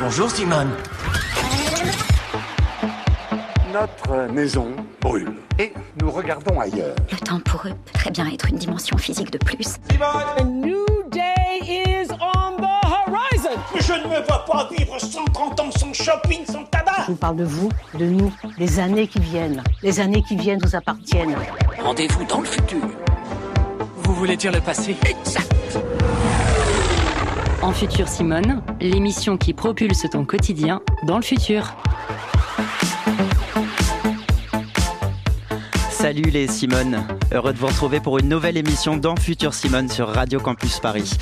Bonjour Simone. Notre maison brûle et nous regardons ailleurs. Le temps pour eux peut très bien être une dimension physique de plus. A new day is on the horizon. Je ne me vois pas vivre 130 ans sans shopping, sans tabac. Je vous parle de vous, de nous, des années qui viennent. Les années qui viennent vous appartiennent. Rendez-vous dans le futur. Vous voulez dire le passé? Exact. En Futur Simone, l'émission qui propulse ton quotidien dans le futur. Salut les Simone, heureux de vous retrouver pour une nouvelle émission dans Futur Simone sur Radio Campus Paris.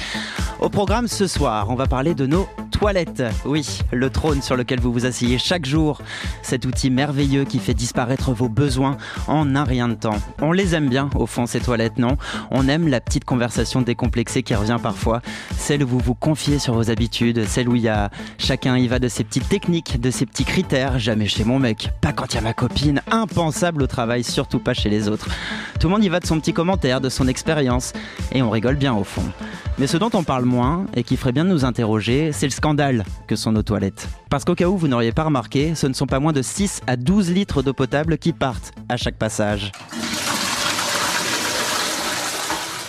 Au programme ce soir, on va parler de nos toilettes. Oui, le trône sur lequel vous vous asseyez chaque jour. Cet outil merveilleux qui fait disparaître vos besoins en un rien de temps. On les aime bien, au fond, ces toilettes, non? On aime la petite conversation décomplexée qui revient parfois. Celle où vous vous confiez sur vos habitudes. Celle où il y a chacun y va de ses petites techniques, de ses petits critères. Jamais chez mon mec, pas quand il y a ma copine. Impensable au travail, surtout pas chez les autres. Tout le monde y va de son petit commentaire, de son expérience. Et on rigole bien au fond. Mais ce dont on parle moins et qui ferait bien de nous interroger, c'est le scandale que sont nos toilettes. Parce qu'au cas où vous n'auriez pas remarqué, ce ne sont pas moins de 6 à 12 litres d'eau potable qui partent à chaque passage.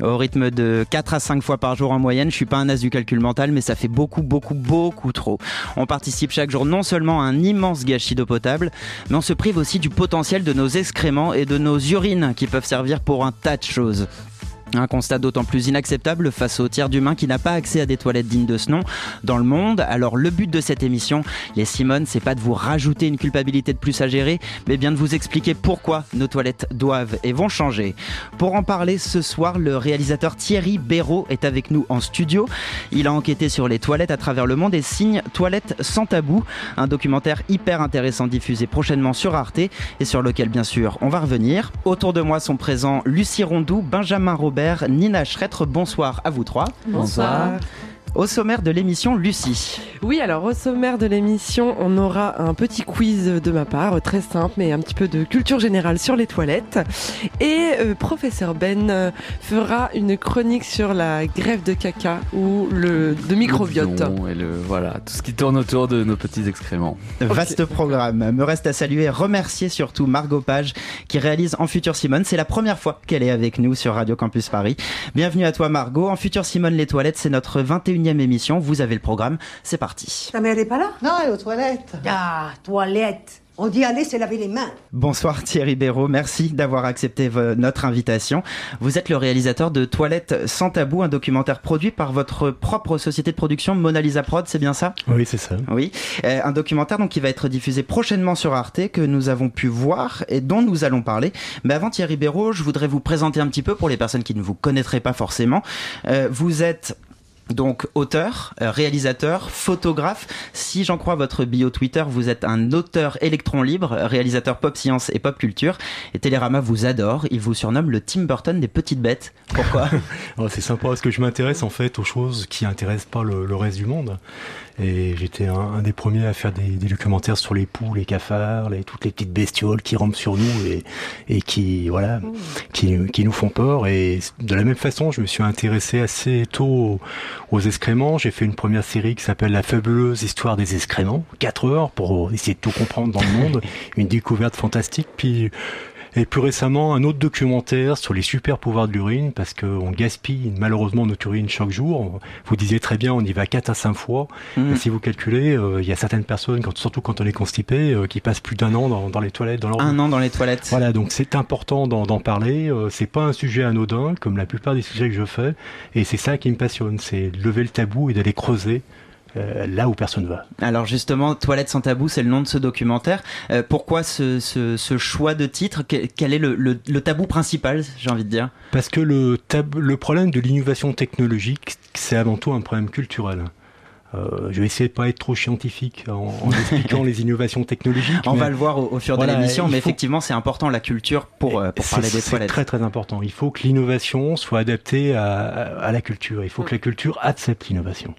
Au rythme de 4 à 5 fois par jour en moyenne, je suis pas un as du calcul mental, mais ça fait beaucoup, beaucoup, beaucoup trop. On participe chaque jour non seulement à un immense gâchis d'eau potable, mais on se prive aussi du potentiel de nos excréments et de nos urines qui peuvent servir pour un tas de choses. Un constat d'autant plus inacceptable face au tiers d'humains qui n'a pas accès à des toilettes dignes de ce nom dans le monde. Alors le but de cette émission, les Simone, c'est pas de vous rajouter une culpabilité de plus à gérer, mais bien de vous expliquer pourquoi nos toilettes doivent et vont changer. Pour en parler ce soir, le réalisateur Thierry Béraud est avec nous en studio. Il a enquêté sur les toilettes à travers le monde et signe Toilettes sans tabou, un documentaire hyper intéressant diffusé prochainement sur Arte et sur lequel bien sûr on va revenir. Autour de moi sont présents Lucie Rondou, Benjamin Robert, Nina Schretter, bonsoir à vous trois. Bonsoir. Au sommaire de l'émission, Lucie. Oui, alors au sommaire de l'émission, on aura un petit quiz de ma part, très simple, mais un petit peu de culture générale sur les toilettes. Et euh, professeur Ben euh, fera une chronique sur la grève de caca ou le de microbiote. Et le, voilà, tout ce qui tourne autour de nos petits excréments. Vaste programme. Me reste à saluer et remercier surtout Margot Page qui réalise En Futur Simone. C'est la première fois qu'elle est avec nous sur Radio Campus Paris. Bienvenue à toi Margot. En Futur Simone, les toilettes, c'est notre 21e émission. Vous avez le programme. C'est parti. Ta mère est pas là? Non, elle est aux toilettes. Ah, toilette. On dit aller se laver les mains. Bonsoir Thierry Béraud, merci d'avoir accepté notre invitation. Vous êtes le réalisateur de Toilettes sans tabou, un documentaire produit par votre propre société de production Mona Lisa Prod, c'est bien ça? Oui, c'est ça. Oui, euh, un documentaire donc qui va être diffusé prochainement sur Arte, que nous avons pu voir et dont nous allons parler. Mais avant Thierry Béraud, je voudrais vous présenter un petit peu pour les personnes qui ne vous connaîtraient pas forcément. Euh, vous êtes donc auteur, euh, réalisateur, photographe. Si j'en crois votre bio Twitter, vous êtes un auteur électron libre, réalisateur pop science et pop culture. Et Télérama vous adore. Il vous surnomme le Tim Burton des petites bêtes. Pourquoi? Oh, C'est sympa parce que je m'intéresse en fait aux choses qui intéressent pas le, le reste du monde. Et j'étais un, un, des premiers à faire des, des, documentaires sur les poules, les cafards, les, toutes les petites bestioles qui rampent sur nous et, et qui voilà, mmh. qui, qui nous font peur. Et de la même façon, je me suis intéressé assez tôt aux excréments. J'ai fait une première série qui s'appelle La fabuleuse histoire des excréments, 4 heures pour essayer de tout comprendre dans le monde, une découverte fantastique. Puis et plus récemment, un autre documentaire sur les super pouvoirs de l'urine, parce qu'on gaspille malheureusement notre urine chaque jour. Vous disiez très bien, on y va 4 à 5 fois. Mmh. Et si vous calculez, euh, il y a certaines personnes, quand, surtout quand on est constipé, euh, qui passent plus d'un an dans, dans, les toilettes. Dans leur... Un an dans les toilettes. Voilà, donc c'est important d'en parler. Euh, c'est pas un sujet anodin, comme la plupart des sujets que je fais. Et c'est ça qui me passionne, c'est lever le tabou et d'aller creuser euh, là où personne va. Alors justement, Toilette sans tabou, c'est le nom de ce documentaire. Euh, pourquoi ce, ce, ce, choix de titre? Quel est le, le, le tabou principal, j'ai envie de dire? Parce que le, tab le problème de l'innovation technologique, c'est avant tout un problème culturel. Euh, je vais essayer de pas être trop scientifique en, en expliquant les innovations technologiques. On va le voir au, au fur voilà, de l'émission, mais faut... effectivement, c'est important la culture pour, pour parler des toilettes. C'est très très important. Il faut que l'innovation soit adaptée à, à, la culture. Il faut que la culture accepte l'innovation.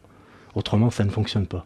Autrement, ça ne fonctionne pas.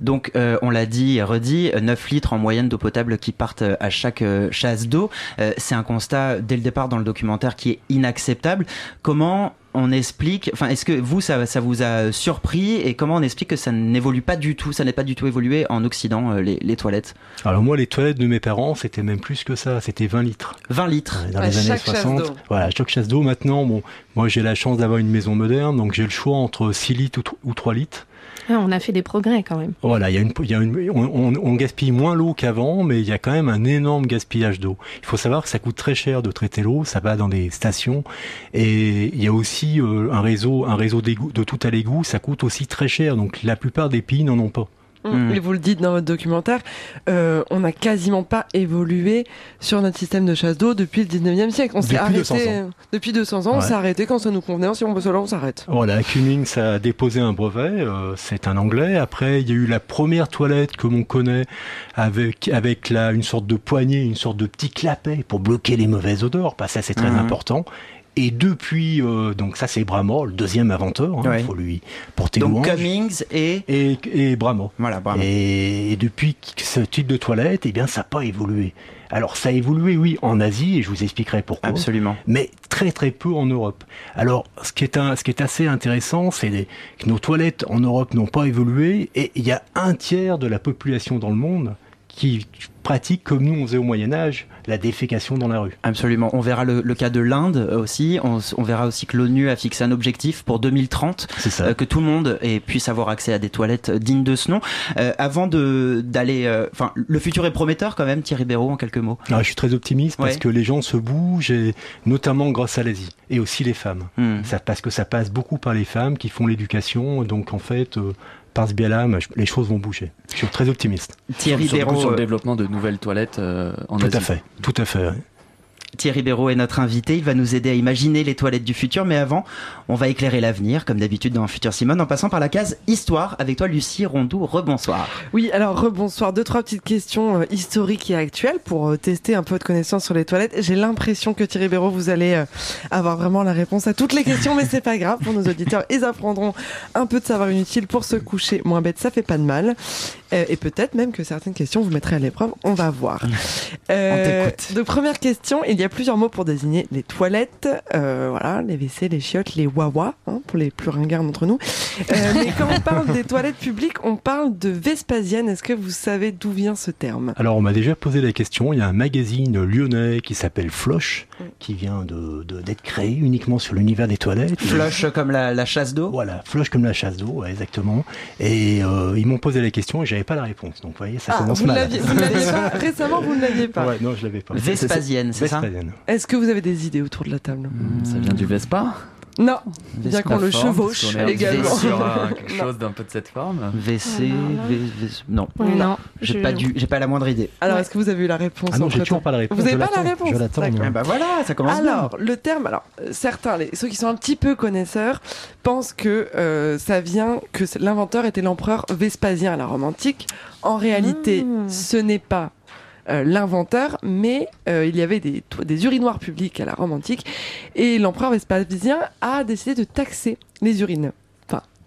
Donc, euh, on l'a dit et redit, 9 litres en moyenne d'eau potable qui partent à chaque euh, chasse d'eau. Euh, c'est un constat, dès le départ dans le documentaire, qui est inacceptable. Comment on explique, enfin, est-ce que vous, ça, ça vous a surpris et comment on explique que ça n'évolue pas du tout, ça n'est pas du tout évolué en Occident, euh, les, les toilettes? Alors moi, les toilettes de mes parents, c'était même plus que ça, c'était 20 litres. 20 litres Dans les années 60. Voilà, chaque chasse d'eau. Maintenant, bon, moi j'ai la chance d'avoir une maison moderne, donc j'ai le choix entre 6 litres ou, tr- ou 3 litres. Ah, on a fait des progrès quand même. Voilà, il y a une, y a une, on, gaspille moins l'eau qu'avant, mais il y a quand même un énorme gaspillage d'eau. Il faut savoir que ça coûte très cher de traiter l'eau, ça va dans des stations, et il y a aussi euh, un réseau, un réseau de tout à l'égout, ça coûte aussi très cher. Donc la plupart des pays n'en ont pas. Et vous le dites dans votre documentaire, euh, on n'a quasiment pas évolué sur notre système de chasse d'eau depuis le 19e siècle. On s'est Depuis 200 arrêté ans. depuis 200 ans, on Ouais. s'est arrêté quand ça nous convenait. Si on veut cela, on s'arrête. Voilà, Cummings a déposé un brevet, euh, c'est un anglais. Après, il y a eu la première toilette que l'on connaît avec avec la une sorte de poignée, une sorte de petit clapet pour bloquer les mauvaises odeurs. Bah, ça, c'est très Mhm. important. Et depuis, euh, donc ça c'est Bramor, le deuxième inventeur. Il Ouais. faut lui porter Donc louange. Cummings et et, et Bramor. voilà, bravo. Et, et depuis ce type de toilette, eh bien, ça n'a pas évolué. Alors, ça a évolué, oui, en Asie, et je vous expliquerai pourquoi. Absolument. Mais très très peu en Europe. Alors, ce qui est, un, ce qui est assez intéressant, c'est que nos toilettes en Europe n'ont pas évolué, et il y a un tiers de la population dans le monde qui pratique, comme nous on faisait au Moyen Âge, la défécation dans la rue. Absolument. On verra le, le cas de l'Inde euh, aussi. On, verra aussi que l'ONU a fixé un objectif pour 2030, C'est ça. euh, que tout le monde ait- puisse avoir accès à des toilettes dignes de ce nom. Euh, avant d'aller, euh, enfin, le futur est prometteur quand même. Thierry Béraud, en quelques mots. Alors, je suis très optimiste parce Ouais. que les gens se bougent, et notamment grâce à l'Asie, et aussi les femmes. Hmm. Ça, parce que ça passe beaucoup par les femmes qui font l'éducation, donc en fait, euh, par ce biais-là, les choses vont bouger. Je suis très optimiste. Thierry Béraud, sur le euh, développement de nouvelles toilettes euh, en tout Asie. à fait, tout à fait. Thierry Béraud est notre invité. Il va nous aider à imaginer les toilettes du futur. Mais avant, on va éclairer l'avenir, comme d'habitude dans Futur Simone, en passant par la case Histoire. Avec toi, Lucie Rondoux. Rebonsoir. Oui, alors rebonsoir. Deux, trois petites questions euh, historiques et actuelles pour euh, tester un peu de connaissances sur les toilettes. J'ai l'impression que Thierry Béraud, vous allez euh, avoir vraiment la réponse à toutes les questions, mais c'est pas grave pour nos auditeurs. Ils apprendront un peu de savoir inutile pour se coucher moins bête. Ça fait pas de mal. Euh, et peut-être même que certaines questions vous mettraient à l'épreuve. On va voir. Euh, t'écoute. donc première question, il y a plusieurs mots pour désigner les toilettes, euh, voilà, les WC, les chiottes, les wawa, hein, pour les plus ringards d'entre nous. Euh, mais quand on parle des toilettes publiques, on parle de Vespasienne. Est-ce que vous savez d'où vient ce terme? Alors, on m'a déjà posé la question. Il y a un magazine lyonnais qui s'appelle Floche, qui vient de de- d'être créé uniquement sur l'univers des toilettes. Flush comme la, la chasse d'eau? Voilà, Floche comme la chasse d'eau, ouais, exactement. Et euh, ils m'ont posé la question et j'avais pas la réponse. Donc, vous voyez, ça Ah, commence vous mal. l'aviez vous ne l'aviez pas récemment, vous ne l'aviez pas. Ouais, non, je l'avais pas. Vespasienne, c'est ça Vespasienne. Est-ce que vous avez des idées autour de la table? Ça vient du Vespa Non, bien qu'on le forme, chevauche est également. sur un- quelque chose d'un peu de cette forme. WC, V- V- non. Non, J'ai je- pas du, j'ai pas la moindre idée. Alors, est-ce que vous avez eu la réponse Ah non, j'ai toujours pas la réponse. Vous n'avez pas la réponse Je l'attends. Ah bah voilà, ça commence bien. Alors, le terme, alors euh, certains, les, ceux qui sont un petit peu connaisseurs, pensent que euh, ça vient que l'inventeur était l'empereur Vespasien à la Rome antique. En réalité, Mmh. ce n'est pas euh, l'inventeur, mais euh, il y avait des, urinoirs publics à la Rome antique, et l'empereur Vespasien a décidé de taxer les urines.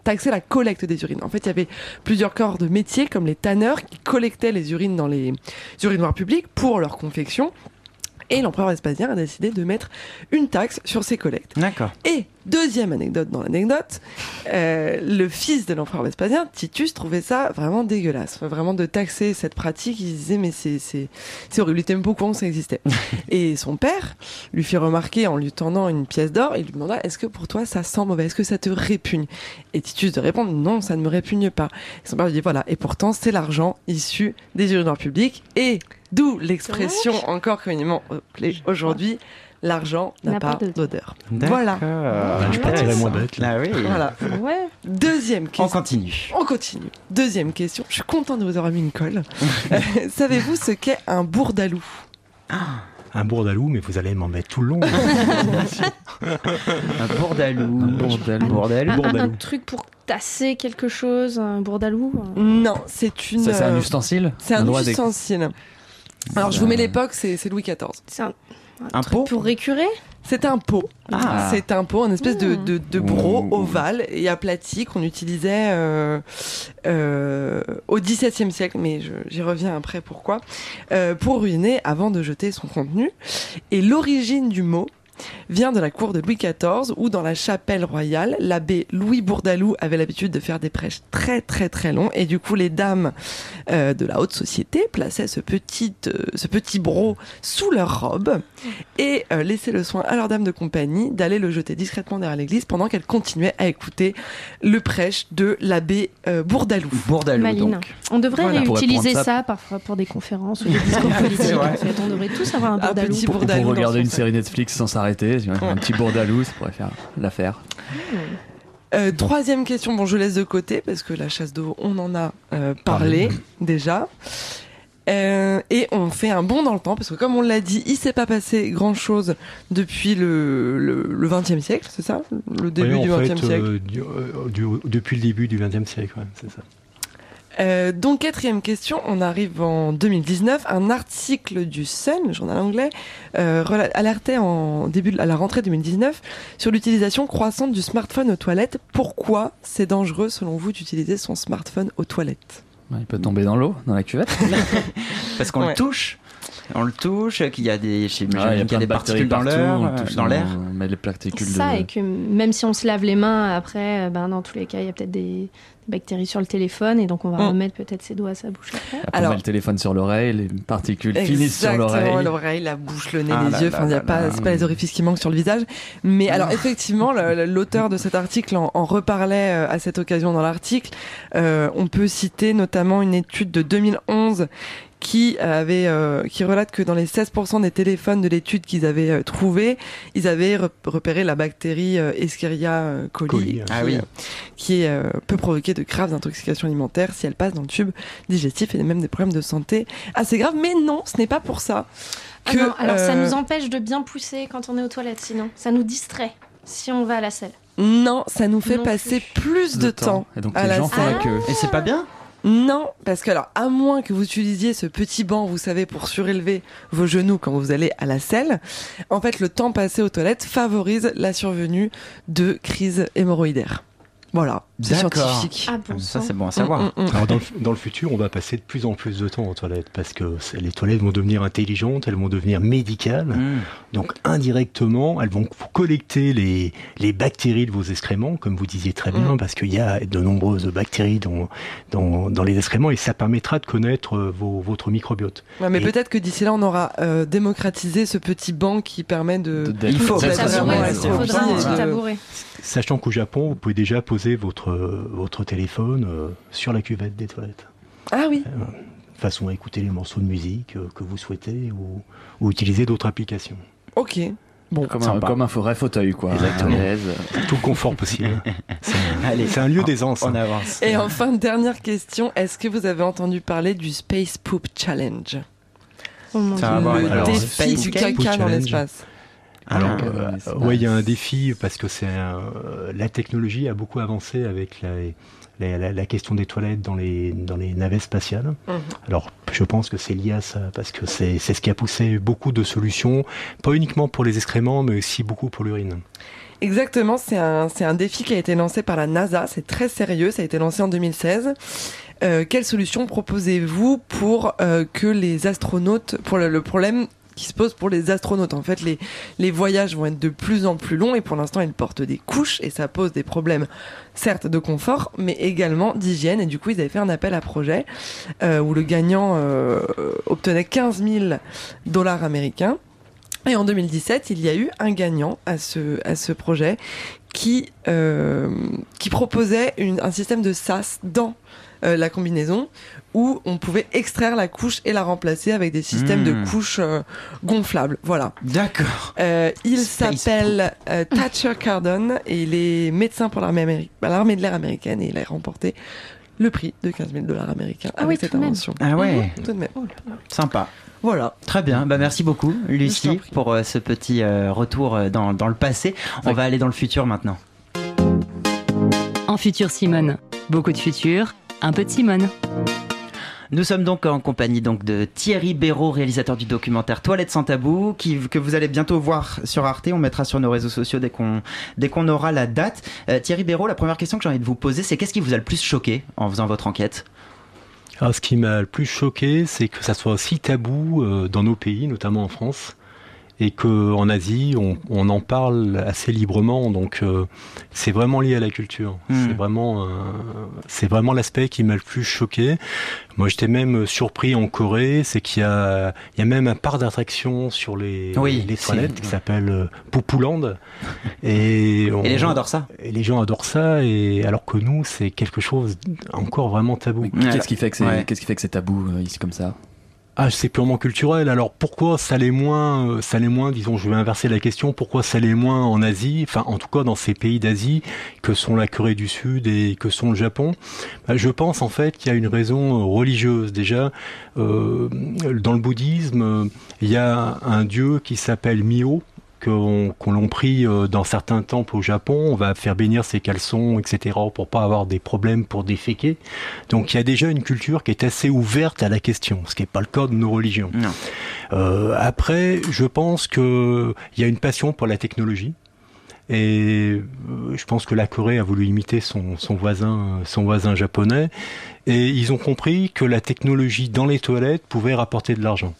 Taxer la collecte des urines. En fait, il y avait plusieurs corps de métiers, comme les tanneurs, qui collectaient les urines dans les urinoirs publics pour leur confection. Et l'empereur Vespasien a décidé de mettre une taxe sur ces collectes. D'accord. Et deuxième anecdote dans l'anecdote, euh, le fils de l'empereur Vespasien, Titus, trouvait ça vraiment dégueulasse, Enfin, vraiment de taxer cette pratique. Il disait mais c'est c'est c'est horrible. Il était même pas au ça existait. Et son père lui fit remarquer en lui tendant une pièce d'or et lui demanda est-ce que pour toi ça sent mauvais, est-ce que ça te répugne? Et Titus de répondre non, ça ne me répugne pas. Et son père lui dit voilà. Et pourtant c'est l'argent issu des urinoirs publics et d'où l'expression encore communément appelée aujourd'hui. L'argent n'a pas d'odeur. Voilà. Ah, je partirais moins bête. là. Ah oui. Voilà. Ouais. Deuxième On question. continue. On continue. Deuxième question. Je suis contente de vous avoir mis une colle. Euh, Savez-vous ce qu'est un bourdalou Un bourdalou, mais vous allez m'en mettre tout le long. Un bourdalou. Un bourdalou. Bourdel. Un, un Bourdalou. truc pour tasser quelque chose, un bourdalou. Non, c'est une. Ça, c'est un euh, ustensile? C'est un des- ustensile. Alors je vous mets l'époque, c'est Louis XIV. C'est un, Un truc pot pour récurer C'est un pot. Ah. C'est un pot, une espèce de, Mmh. de, de broc Mmh. ovale et aplati qu'on utilisait euh, euh, au XVIIe siècle, mais j'y reviens après pourquoi, euh, pour uriner avant de jeter son contenu. Et l'origine du mot vient de la cour de Louis XIV où dans la chapelle royale, l'abbé Louis Bourdaloue avait l'habitude de faire des prêches très très très longs et du coup les dames euh, de la haute société plaçaient ce petit, euh, ce petit bro sous leur robe et euh, laissaient le soin à leur dame de compagnie d'aller le jeter discrètement derrière l'église pendant qu'elle continuait à écouter le prêche de l'abbé euh, Bourdaloue. Bourdaloue Maline. donc. On devrait Voilà. Réutiliser ça. ça. parfois pour des conférences ou des discours politiques. En fait. On devrait tous avoir un Un bourdalou. petit Pour, bourdalou regarder une série Netflix sans s'arrêter, vois, un petit bourdalou, ça pourrait faire l'affaire. Euh, troisième question, bon je laisse de côté parce que la chasse d'eau, on en a euh, parlé déjà. Euh, et on fait un bond dans le temps parce que comme on l'a dit, il s'est pas passé grand chose depuis le, le, le 20e siècle, c'est ça? Le début Oui, du en 20e fait, siècle. euh, du- euh, du- depuis le début du XXe siècle, ouais, c'est ça. Euh, donc quatrième question, on arrive en 2019. Un article du Sun, le journal anglais, euh, alertait en début de- à la rentrée 2019 sur l'utilisation croissante du smartphone aux toilettes. Pourquoi c'est dangereux selon vous d'utiliser son smartphone aux toilettes? Il peut tomber dans l'eau, dans la cuvette. Parce qu'on Ouais. le touche. On le touche, qu'il y a des, j'imagine Ouais, qu'il y a des particules dans bactéries l'air, partout, on euh, touche dans l'air. On met les particules Ça, de... et que même si on se lave les mains après, euh, ben, dans tous les cas, il y a peut-être des, bactéries sur le téléphone et donc on va Mm. remettre peut-être ses doigts à sa bouche après. Après, Alors- on met le téléphone sur l'oreille, les particules finissent sur Exactement, l'oreille. l'oreille, la bouche, le nez, Ah les là yeux. Enfin, il y a là pas, c'est pas les orifices qui manquent sur le visage. Mais alors, effectivement, l'auteur de cet article en, en reparlait euh, à cette occasion dans l'article. Euh, on peut citer notamment une étude de 2011 qui avait euh, qui relate que dans les 16% des téléphones de l'étude qu'ils avaient euh, trouvé, ils avaient re- repéré la bactérie euh, Escherichia euh, coli, qui, ah oui. euh, qui euh, peut provoquer de graves intoxications alimentaires si elle passe dans le tube digestif et même des problèmes de santé assez graves. Mais non, ce n'est pas pour ça. Ah Que, non, alors ça nous empêche de bien pousser quand on est aux toilettes, sinon. Ça nous distrait si on va à la selle. Non, ça nous fait Non passer plus de temps. Et donc à les la gens font la salle. queue. Et c'est pas bien Non, parce que alors, à moins que vous utilisiez ce petit banc, vous savez, pour surélever vos genoux quand vous allez à la selle, en fait, le temps passé aux toilettes favorise la survenue de crises hémorroïdaires. Voilà, c'est scientifique. Ah bon Ça c'est bon à savoir. Mm, mm, mm. Alors dans le, dans le futur, on va passer de plus en plus de temps aux toilettes parce que les toilettes vont devenir intelligentes, elles vont devenir médicales. Mm. Donc indirectement, elles vont collecter les, les bactéries de vos excréments, comme vous disiez très bien, Mm. parce qu'il y a de nombreuses bactéries dans, dans, dans les excréments et ça permettra de connaître euh, vos, votre microbiote. Ouais, mais Et- peut-être que d'ici là, on aura euh, démocratisé ce petit banc qui permet de. De- de- Il faut, ça, ça, de- ouais, Sachant qu'au Japon, vous pouvez déjà poser votre, votre téléphone euh, sur la cuvette des toilettes. Ah oui. de façon à écouter les morceaux de musique euh, que vous souhaitez ou, ou utiliser d'autres applications. Ok. Bon, Comme un, comme un vrai fauteuil, quoi. Exactement. Tout le confort possible. C'est un, Allez, c'est un lieu d'aisance. On hein. avance. Et enfin, dernière question. Est-ce que vous avez entendu parler du Space Poop Challenge? Oh Le défi du caca dans l'espace. Alors, Ah, euh, ouais, il y a un défi parce que c'est euh, la technologie a beaucoup avancé avec la, la, la- la question des toilettes dans les, dans les navettes spatiales. Mhm. Alors, je pense que c'est lié à ça parce que c'est ce qui a poussé beaucoup de solutions, pas uniquement pour les excréments, mais aussi beaucoup pour l'urine. Exactement, c'est un, un défi qui a été lancé par la NASA, c'est très sérieux, ça a été lancé en 2016. Euh, quelle solution proposez-vous pour euh, que les astronautes, pour le, le problème qui se pose pour les astronautes En fait, les, les voyages vont être de plus en plus longs et pour l'instant, ils portent des couches et ça pose des problèmes, certes de confort, mais également d'hygiène. Et du coup, ils avaient fait un appel à projet euh, où le gagnant euh, obtenait 15 000 dollars américains. Et en 2017, il y a eu un gagnant à ce, à ce projet qui, euh, qui proposait un système de sas dans euh, la combinaison où on pouvait extraire la couche et la remplacer avec des systèmes Mmh. de couches euh, gonflables. Voilà. D'accord. Euh, il s'appelle euh, Thatcher Cardon et il est médecin pour l'armée bah, l'armée de l'air américaine et il a remporté le prix de 15 000 dollars américains Ah avec oui, cette invention. Ah ouais, Tout de même. sympa. Voilà. Très bien, bah merci beaucoup Lucie pour euh, ce petit euh, retour euh, dans, dans le passé. On va aller dans le futur maintenant. En futur Simone. Beaucoup de futur, un peu de Simone. Nous sommes donc en compagnie donc de Thierry Béraud, réalisateur du documentaire Toilette sans tabou, qui, que vous allez bientôt voir sur Arte. On mettra sur nos réseaux sociaux dès qu'on dès qu'on aura la date. Euh, Thierry Béraud, la première question que j'ai envie de vous poser, c'est qu'est-ce qui vous a le plus choqué en faisant votre enquête? Alors, ce qui m'a le plus choqué, c'est que ça soit aussi tabou euh, dans nos pays, notamment en France, et qu'en Asie, on, on, en parle assez librement. Donc, euh, c'est vraiment lié à la culture. Hmm. C'est vraiment, euh, c'est vraiment l'aspect qui m'a le plus choqué. Moi, j'étais même surpris en Corée, c'est qu'il y a, il y a même un parc d'attraction sur les, Oui, les toilettes qui s'appelle euh, Poupouland. Et, on- Et les gens adorent ça. Et les gens adorent ça, et alors que nous, c'est quelque chose encore vraiment tabou. Qu'est-ce qui fait que c'est Ouais. qu'est-ce qui fait que c'est tabou euh, ici comme ça? Ah, c'est purement culturel. Alors pourquoi ça l'est moins, euh, ça l'est moins, disons, je vais inverser la question, pourquoi ça l'est moins en Asie, enfin en tout cas dans ces pays d'Asie que sont la Corée du Sud et que sont le Japon? Bah, Je pense en fait qu'il y a une raison euh, religieuse. Déjà, euh, dans le bouddhisme, il y a un dieu qui s'appelle Mio qu'on qu'on l'on prie euh, dans certains temples au Japon, on va faire bénir ses caleçons, etc., pour pas avoir des problèmes pour déféquer. Donc il y a déjà une culture qui est assez ouverte à la question, ce qui n'est pas le cas de nos religions. Euh, après, je pense que il y a une passion pour la technologie. Et euh, je pense que la Corée a voulu imiter son, son voisin, son voisin japonais, et ils ont compris que la technologie dans les toilettes pouvait rapporter de l'argent.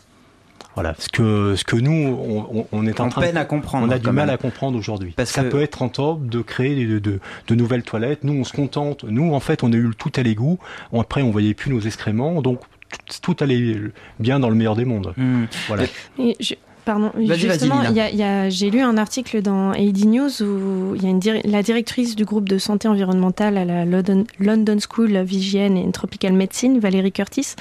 Voilà, ce que ce que nous on, on- on est en On train peine de, à comprendre, On a du mal même. à comprendre aujourd'hui. Parce ça que- peut être rentable de créer de, de, de nouvelles toilettes. Nous, on se contente. Nous, en fait, on a eu le tout à l'égout. Après, on voyait plus nos excréments, donc tout, tout allait bien dans le meilleur des mondes. Voilà. Et je- Pardon, justement, j'ai lu un article dans AD News où il y a une dir- la directrice du groupe de santé environnementale à la London, London School of Hygiene and Tropical Medicine, Valérie Curtis,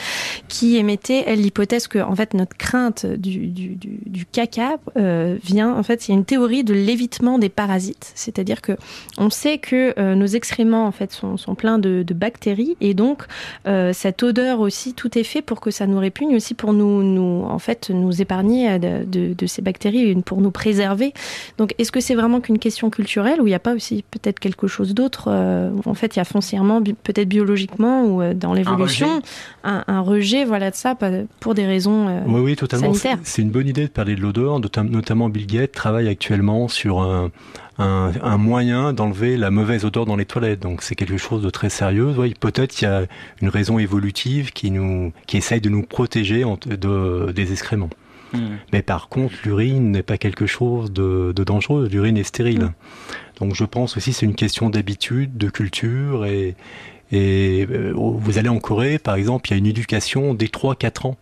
qui émettait, elle, l'hypothèse que en fait, notre crainte du, du, du, du caca euh, vient, en fait, il y a une théorie de l'évitement des parasites. C'est-à-dire que on sait que euh, nos excréments, en fait, sont, sont pleins de, de bactéries et donc euh, cette odeur aussi, tout est fait pour que ça nous répugne aussi pour nous, nous en fait, nous épargner de, de, de ces bactéries et pour nous préserver. Donc, est-ce que c'est vraiment qu'une question culturelle ou il n'y a pas aussi peut-être quelque chose d'autre euh, où, En fait, il y a foncièrement, peut-être biologiquement ou euh, dans l'évolution, un, un rejet, voilà, de ça pour des raisons euh, Oui, oui, totalement. C'est sanitaires. c'est une bonne idée de parler de l'odeur. notam- Notamment, Bill Gates travaille actuellement sur un, un, un moyen d'enlever la mauvaise odeur dans les toilettes. Donc, c'est quelque chose de très sérieux. Oui, Peut-être qu'il y a une raison évolutive qui nous, qui essaye de nous protéger en- de, des excréments. Hmm. Mais par contre, l'urine n'est pas quelque chose de, de dangereux. L'urine est stérile. Donc, je pense aussi que c'est une question d'habitude, de culture et et euh, vous allez en Corée, par exemple, il y a une éducation dès 3-4 ans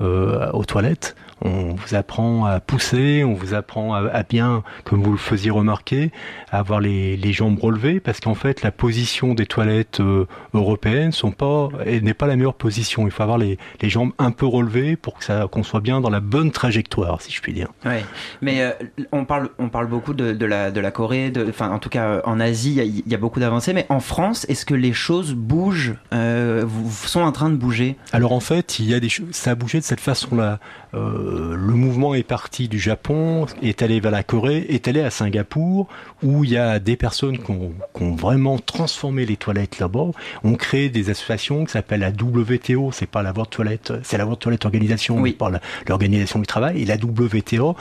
euh, aux toilettes. On vous apprend à pousser, on vous apprend à, à bien, comme vous le faisiez remarquer, à avoir les, les jambes relevées, parce qu'en fait, la position des toilettes euh, européennes sont pas, n'est pas la meilleure position. Il faut avoir les, les jambes un peu relevées pour que ça, qu'on soit bien dans la bonne trajectoire, si je puis dire. Ouais. Mais euh, on parle, on parle beaucoup de, de la, de la Corée, de, enfin en tout cas en Asie, il y a- il y, a beaucoup d'avancées. Mais en France, est-ce que les choses bougent, euh, sont en train de bouger? Alors en fait, il y a des choses, ça a bougé de cette façon-là. Euh, le mouvement est parti du Japon, est allé vers la Corée, est allé à Singapour, où il y a des personnes qui ont, qui ont vraiment transformé les toilettes là-bas. On crée des associations qui s'appellent la WTO, c'est pas la World Toilette, c'est la World Toilette Organisation, la- l'organisation du travail. Et la WTO,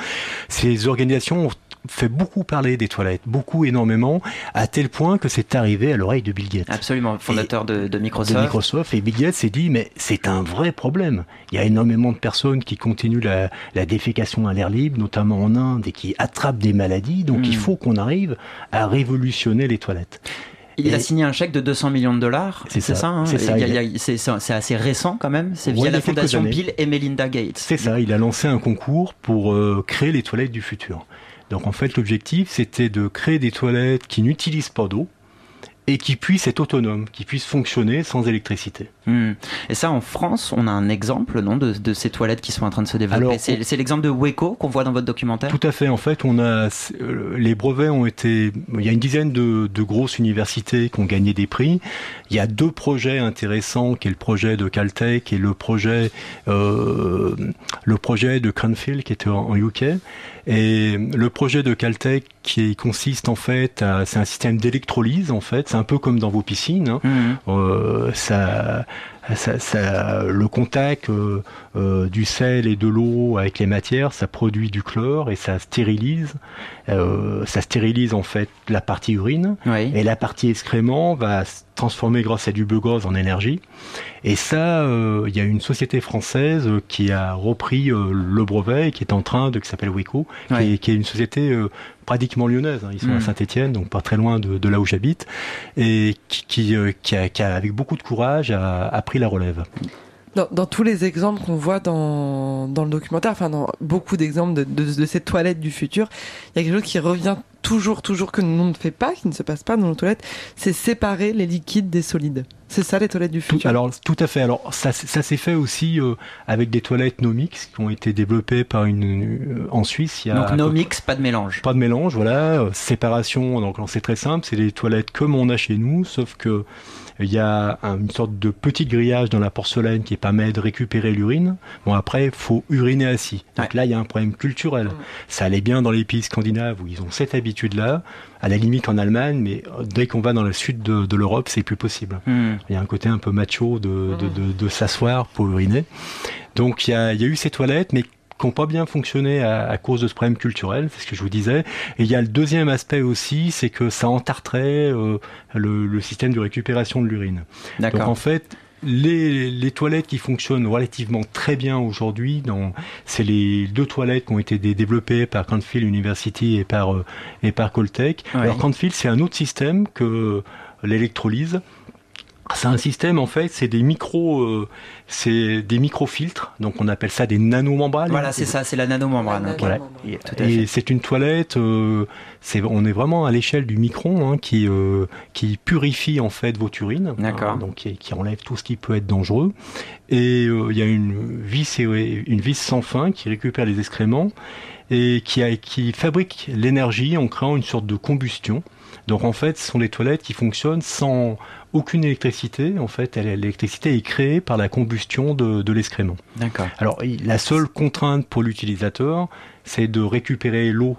ces organisations ont fait beaucoup parler des toilettes, beaucoup énormément, à tel point que c'est arrivé à l'oreille de Bill Gates. Absolument, fondateur de, de Microsoft. De Microsoft. Et Bill Gates s'est dit, mais c'est un vrai problème. Il y a énormément de personnes qui continuent la, la défécation à l'air libre, notamment en Inde, et qui attrapent des maladies. Donc il faut qu'on arrive à révolutionner les toilettes. Il a signé un chèque de 200 millions de dollars. C'est ça, ça. hein c'est assez récent quand même. C'est via la fondation. Bill et Melinda Gates. C'est ça, il a lancé un concours pour euh, créer les toilettes du futur. Donc en fait, l'objectif, c'était de créer des toilettes qui n'utilisent pas d'eau et qui puissent être autonomes, qui puissent fonctionner sans électricité. Hmm. Et ça, en France, on a un exemple, non, de, de ces toilettes qui sont en train de se développer. Alors, c'est l'exemple de Weco qu'on voit dans votre documentaire? Tout à fait. En fait, on a euh, les brevets ont été. Il y a une dizaine de, de grosses universités qui ont gagné des prix. Il y a deux projets intéressants, qui est le projet de Caltech et le projet euh, le projet de Cranfield qui était en, en UK. Et le projet de Caltech qui consiste en fait, à- c'est un système d'électrolyse en fait. C'est un peu comme dans vos piscines. hein. Mhm. Euh, ça, ça, ça- le contact euh, euh, du sel et de l'eau avec les matières, ça produit du chlore et ça stérilise. Euh, ça stérilise en fait la partie urine Oui. et la partie excrément va s- transformer grâce à du biogaz en énergie. Et ça, il y a une société française qui a repris le brevet et qui est en train de, qui s'appelle Wico, qui, est, une société pratiquement lyonnaise. Hein. Ils sont à Mm. Saint-Étienne, donc pas très loin de, de là où j'habite, et qui, qui, qui, a, qui a, avec beaucoup de courage, a, a pris la relève. Dans, dans, tous les exemples qu'on voit dans, dans le documentaire, enfin dans beaucoup d'exemples de, de, de, cette toilette du futur, il y a quelque chose qui revient toujours, toujours que nous ne fait pas, qui ne se passe pas dans nos toilettes, c'est séparer les liquides des solides. C'est ça les toilettes du futur. Tout, alors tout à fait. Alors ça, ça s'est fait aussi euh, avec des toilettes Nomix qui ont été développées par une, une en Suisse. Il y a donc Nomix, pas de mélange. Pas de mélange, voilà. Euh, séparation. Donc c'est très simple. C'est des toilettes comme on a chez nous, sauf que il y a un, une sorte de petit grillage dans la porcelaine qui permet de récupérer l'urine. Bon, après, il faut uriner assis. Donc ouais. là, il y a un problème culturel. Mmh. Ça allait bien dans les pays scandinaves où ils ont cette habitude-là. À la limite en Allemagne, mais dès qu'on va dans le sud de, de l'Europe, c'est plus possible. Mmh. Il y a un côté un peu macho de, de, de, de s'asseoir pour uriner. Donc il y a, il y a eu ces toilettes, mais qui n'ont pas bien fonctionné à, à, cause de ce problème culturel, c'est ce que je vous disais. Et il y a le deuxième aspect aussi, c'est que ça entarterait euh, le, le, système de récupération de l'urine. Donc en fait, les, les, toilettes qui fonctionnent relativement très bien aujourd'hui, c'est les deux toilettes qui ont été développées par Cranfield University et par, euh, et par Coltech. Ouais. Alors Cranfield, c'est un autre système que l'électrolyse. C'est un système en fait, c'est des micro, euh, c'est des microfiltres, donc on appelle ça des nanomembranes. Voilà, c'est ça, c'est la nanomembrane. Voilà. Et c'est une toilette, euh, c'est, on est vraiment à l'échelle du micron hein, qui euh, qui purifie en fait votre urine, hein, donc qui, qui, enlève tout ce qui peut être dangereux. Et il y a une vis, une vis sans fin qui récupère les excréments et qui, a, qui fabrique l'énergie en créant une sorte de combustion. Donc en fait, ce sont des toilettes qui fonctionnent sans aucune électricité. En fait, l'électricité est créée par la combustion de, de l'excrément. D'accord. Alors la seule contrainte pour l'utilisateur, c'est de récupérer l'eau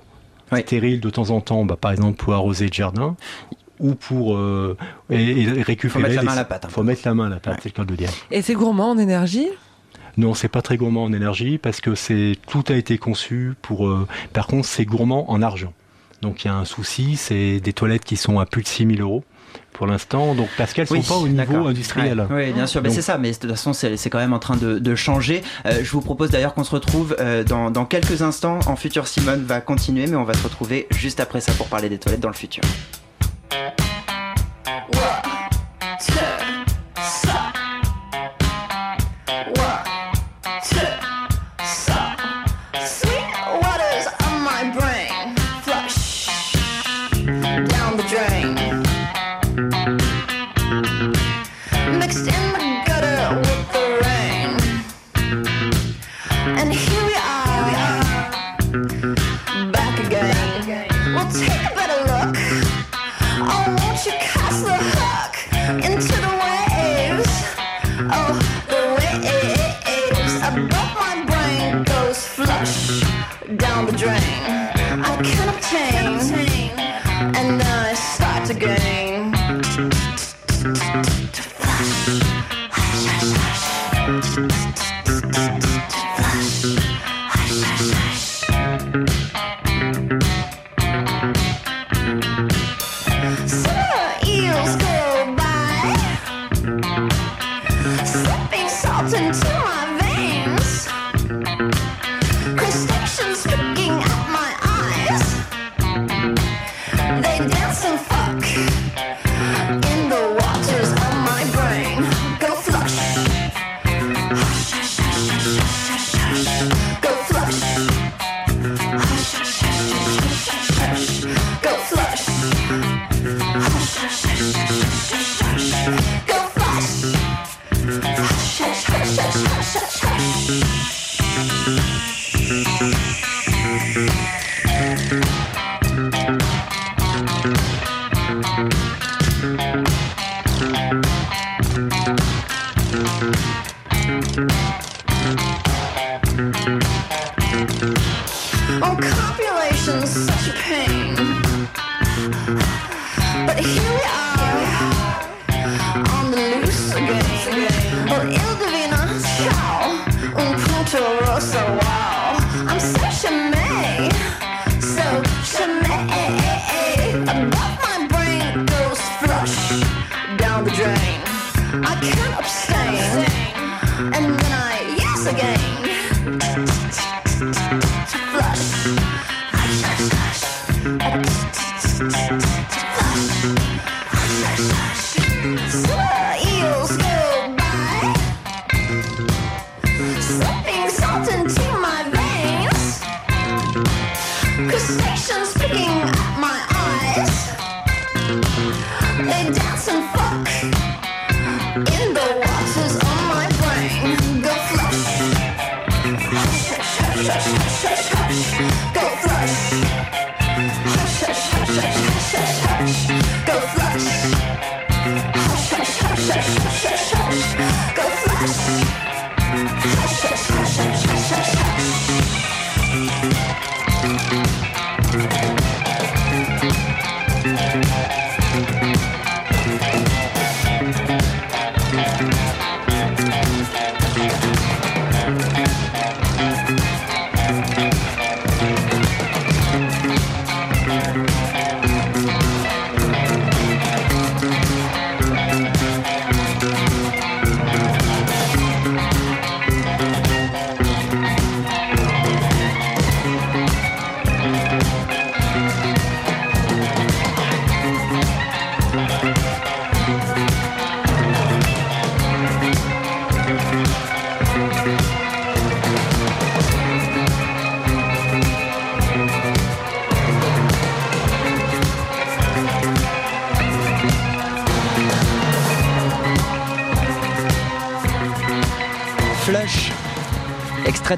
oui. stérile de temps en temps, bah, par exemple pour arroser le jardin ou pour euh, et, et, récupérer. Faut mettre la main à la pâte. Faut mettre la main à la pâte, ouais. c'est le cas de le dire. Et c'est gourmand en énergie? Non, c'est pas très gourmand en énergie parce que c'est tout a été conçu pour. Euh, par contre, c'est gourmand en argent. Donc il y a un souci, c'est des toilettes qui sont à plus de 6000 euros pour l'instant, donc parce qu'elles ne oui, sont pas au niveau industriel. Oui, bien sûr, mais c'est ça, mais de toute façon, c'est quand même en train de, de changer. Euh, je vous propose d'ailleurs qu'on se retrouve euh, dans, dans, quelques instants. En futur, Simone va continuer, mais on va se retrouver juste après ça pour parler des toilettes dans le futur.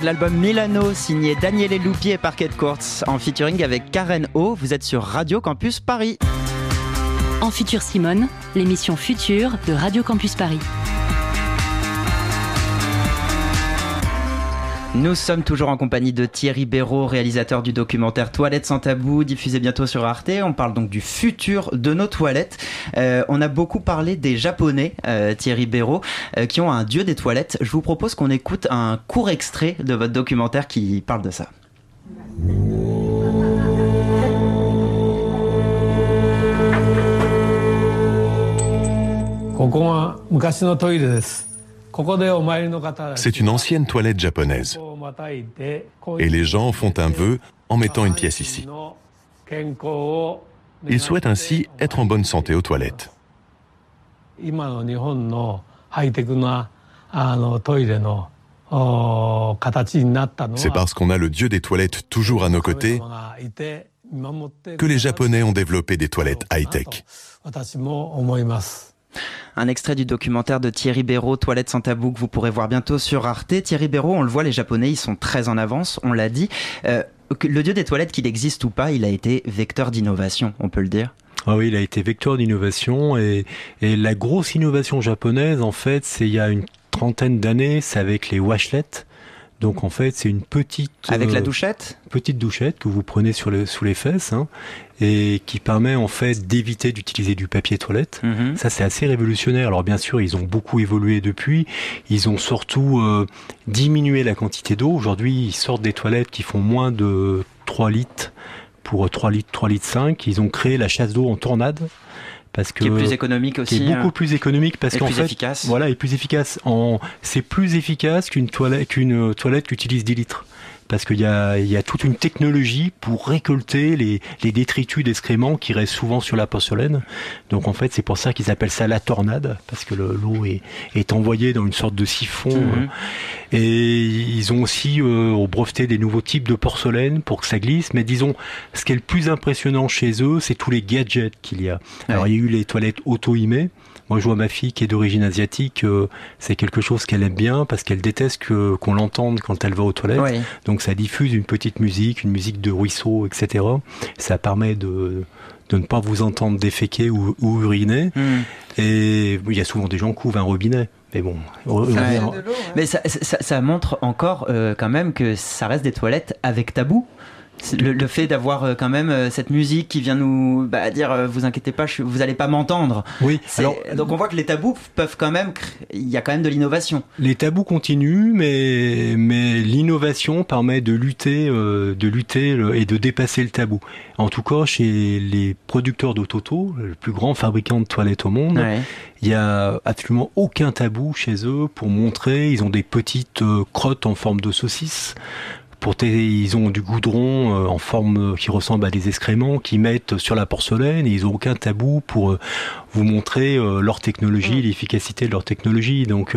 De l'album Milano, signé Daniele Lupi et Parquet Courts, en featuring avec Karen O. Vous êtes sur Radio Campus Paris. En Futur Simone, l'émission Future de Radio Campus Paris. Nous sommes toujours en compagnie de Thierry Béraud, réalisateur du documentaire Toilettes sans tabou, diffusé bientôt sur Arte. On parle donc du futur de nos toilettes. Euh, on a beaucoup parlé des Japonais, euh, Thierry Béraud, euh, qui ont un dieu des toilettes. Je vous propose qu'on écoute un court extrait de votre documentaire qui parle de ça. C'est une ancienne toilette japonaise. Et les gens font un vœu en mettant une pièce ici. Ils souhaitent ainsi être en bonne santé aux toilettes. C'est parce qu'on a le dieu des toilettes toujours à nos côtés que les Japonais ont développé des toilettes high-tech un extrait du documentaire de Thierry Béraud, Toilettes sans tabou, que vous pourrez voir bientôt sur Arte. Thierry Béraud, on le voit, les Japonais, ils sont très en avance, on l'a dit. Euh, le dieu des toilettes, qu'il existe ou pas, il a été vecteur d'innovation, on peut le dire. Ah oui, il a été vecteur d'innovation et, et la grosse innovation japonaise, en fait, c'est il y a une trentaine d'années, c'est avec les washlets donc en fait, c'est une petite Avec la euh, douchette? petite douchette que vous prenez sur le, sous les fesses hein, et qui permet en fait d'éviter d'utiliser du papier toilette. Mhm. Ça c'est assez révolutionnaire. Alors bien sûr, ils ont beaucoup évolué depuis. Ils ont surtout euh, diminué la quantité d'eau. Aujourd'hui, ils sortent des toilettes qui font moins de 3 litres pour 3 litres, 3 litres 5. Ils ont créé la chasse d'eau en tornade. Parce que, Qui est plus économique aussi, Qui est beaucoup hein. plus économique parce qu'en fait, efficace. voilà, et plus efficace. En, c'est plus efficace qu'une toilette, qu'une toilette qui utilise 10 litres. Parce qu'il y a, il y a toute une technologie pour récolter les, les détritus d'excréments qui restent souvent sur la porcelaine. Donc en fait, c'est pour ça qu'ils appellent ça la tornade, parce que le- l'eau est, est envoyée dans une sorte de siphon. Mhm. euh, Et ils ont aussi euh, breveté des nouveaux types de porcelaine pour que ça glisse. Mais disons, ce qui est le plus impressionnant chez eux, c'est tous les gadgets qu'il y a. Alors il y a eu les toilettes auto-imées. Moi, je vois ma fille qui est d'origine asiatique. euh, c'est quelque chose qu'elle aime bien parce qu'elle déteste que qu'on l'entende quand elle va aux toilettes. Oui. Donc, ça diffuse une petite musique, une musique de ruisseau, etc. Ça permet de de ne pas vous entendre déféquer ou, ou uriner. Hmm. Et il y a souvent des gens qui ouvrent un robinet. Mais bon. Mais ça, ça- ça montre encore euh, quand même que ça reste des toilettes avec tabou. Le, le fait d'avoir euh, quand même euh, cette musique qui vient nous bah, dire euh, vous inquiétez pas, je- vous allez pas m'entendre. Oui. Alors, donc on voit que les tabous peuvent quand même, il y a quand même de l'innovation. Les tabous continuent, mais, mais l'innovation permet de lutter, euh, de lutter le- et de dépasser le tabou. En tout cas, chez les producteurs d'Ototo, le plus grand fabricant de toilettes au monde, Ouais. il y a absolument aucun tabou chez eux pour montrer. Ils ont des petites crottes en forme de saucisse pour tes- ils ont du goudron euh, en forme euh, qui ressemble à des excréments qu'ils mettent sur la porcelaine et ils ont aucun tabou pour euh, vous montrer leur technologie, l'efficacité de leur technologie. Donc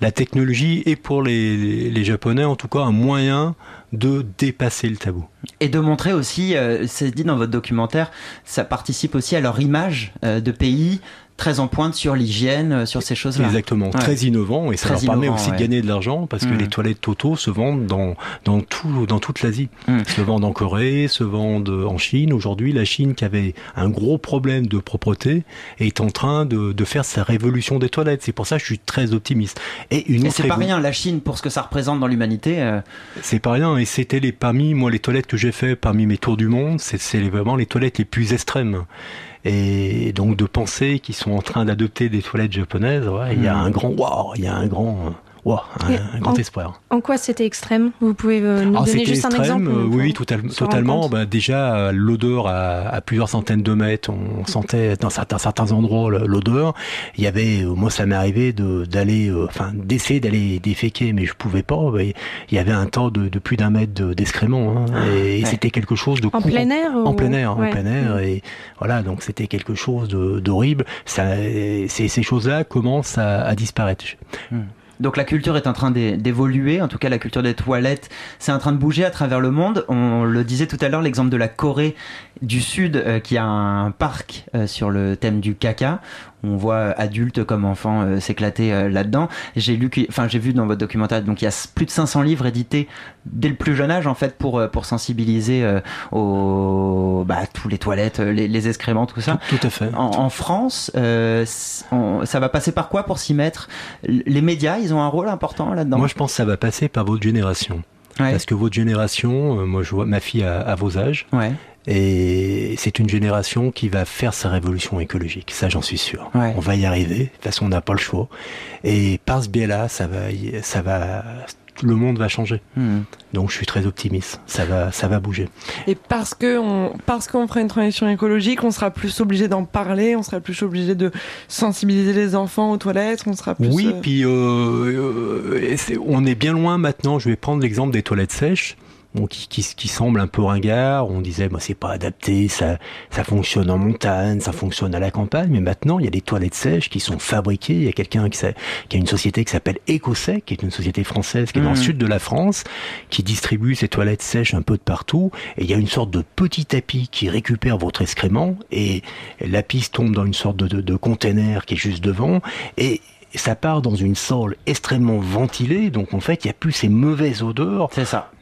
la technologie est pour les, les Japonais en tout cas un moyen de dépasser le tabou. Et de montrer aussi, euh, c'est dit dans votre documentaire, ça participe aussi à leur image euh, de pays très en pointe sur l'hygiène, euh, sur ces choses-là. Exactement, Ouais. très innovant et ça Très leur permet innovant, aussi ouais. de gagner de l'argent parce que Mm. les toilettes Toto se vendent dans, dans, tout, dans toute l'Asie. Mm. Se vendent en Corée, se vendent en Chine. Aujourd'hui, la Chine qui avait un gros problème de propreté est en train de, de faire sa révolution des toilettes. C'est pour ça que je suis très optimiste. Et une c'est pas rien, la Chine, pour ce que ça représente dans l'humanité. euh, C'est pas rien. Et c'était les parmi moi les toilettes que j'ai fait parmi mes tours du monde, c'est vraiment les toilettes les plus extrêmes. Et donc de penser qu'ils sont en train d'adopter des toilettes japonaises, ouais, il y a Mm. un grand waouh, il y a un grand waouh, un, Et un grand en- espoir. En quoi c'était extrême? Vous pouvez euh, nous Ah, donner juste un exemple euh, oui, total- totalement. Bah, déjà, l'odeur à, à plusieurs centaines de mètres, on sentait dans certains, certains endroits l'odeur. Il y avait, euh, moi, ça m'est arrivé de d'aller, euh, enfin, d'essayer d'aller déféquer, mais je pouvais pas. bah, il y avait un temps de, de plus d'un mètre de- d'excréments, hein, et, ouais. c'était quelque chose de En courant. plein air En ou- plein air, ouais. en plein air, et voilà, donc c'était quelque chose d'horrible. Ces, choses-là commencent à, à disparaître. Donc la culture est en train d'é- d'évoluer, en tout cas la culture des toilettes, c'est en train de bouger à travers le monde. On le disait tout à l'heure, l'exemple de la Corée du Sud euh, qui a un parc euh, sur le thème du caca. On voit euh, adultes comme enfants euh, s'éclater euh, là-dedans. J'ai lu, enfin j'ai vu dans votre documentaire, donc il y a plus de 500 livres édités dès le plus jeune âge en fait pour pour sensibiliser aux bah, tous les toilettes, les, les excréments, tout ça. Tout à fait. En, en France, euh, on- ça va passer par quoi pour s'y mettre? Les médias, ils ont un rôle important là-dedans? Moi, je pense que ça va passer par votre génération. Parce que votre génération, moi, je vois ma fille à, à vos âges. Ouais. Et c'est une génération qui va faire sa révolution écologique. Ça, j'en suis sûr. On va y arriver. De toute façon, on n'a pas le choix. Et par ce biais-là, ça va, ça va, le monde va changer. Hmm. Donc, je suis très optimiste. Ça va, ça va bouger. Et parce que on, parce qu'on fera une transition écologique, on sera plus obligé d'en parler, on sera plus obligé de sensibiliser les enfants aux toilettes, on sera plus. Oui, euh, puis euh, euh, on est bien loin maintenant. Je vais prendre l'exemple des toilettes sèches. Bon, qui, qui, qui semble un peu ringard, on disait bah, c'est pas adapté, ça, ça fonctionne en montagne, ça fonctionne à la campagne, mais maintenant il y a des toilettes sèches qui sont fabriquées. Il y a quelqu'un qui, qui a une société qui s'appelle Ecosec, qui est une société française qui est dans le Mhm. sud de la France, qui distribue ces toilettes sèches un peu de partout. Et il y a une sorte de petit tapis qui récupère votre excrément et la piste tombe dans une sorte de, de, de container qui est juste devant et ça part dans une salle extrêmement ventilée, donc en fait il n'y a plus ces mauvaises odeurs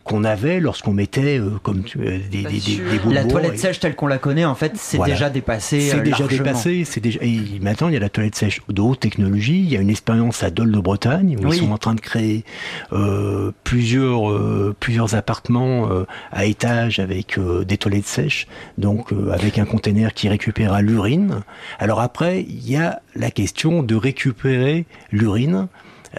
qu'on avait lorsqu'on mettait euh, comme tu- euh, des, des, des, des bouts de La bois toilette et- sèche telle qu'on la connaît, en fait, c'est Voilà. déjà dépassé. C'est euh, déjà largement. dépassé. C'est déjà. Et maintenant, il y a la toilette sèche de haute technologie. Il y a une expérience à Dole de Bretagne où Oui. ils sont en train de créer euh, plusieurs euh, plusieurs appartements euh, à étage avec euh, des toilettes sèches, donc euh, avec un conteneur qui récupérera l'urine. Alors après, il y a la question de récupérer l'urine.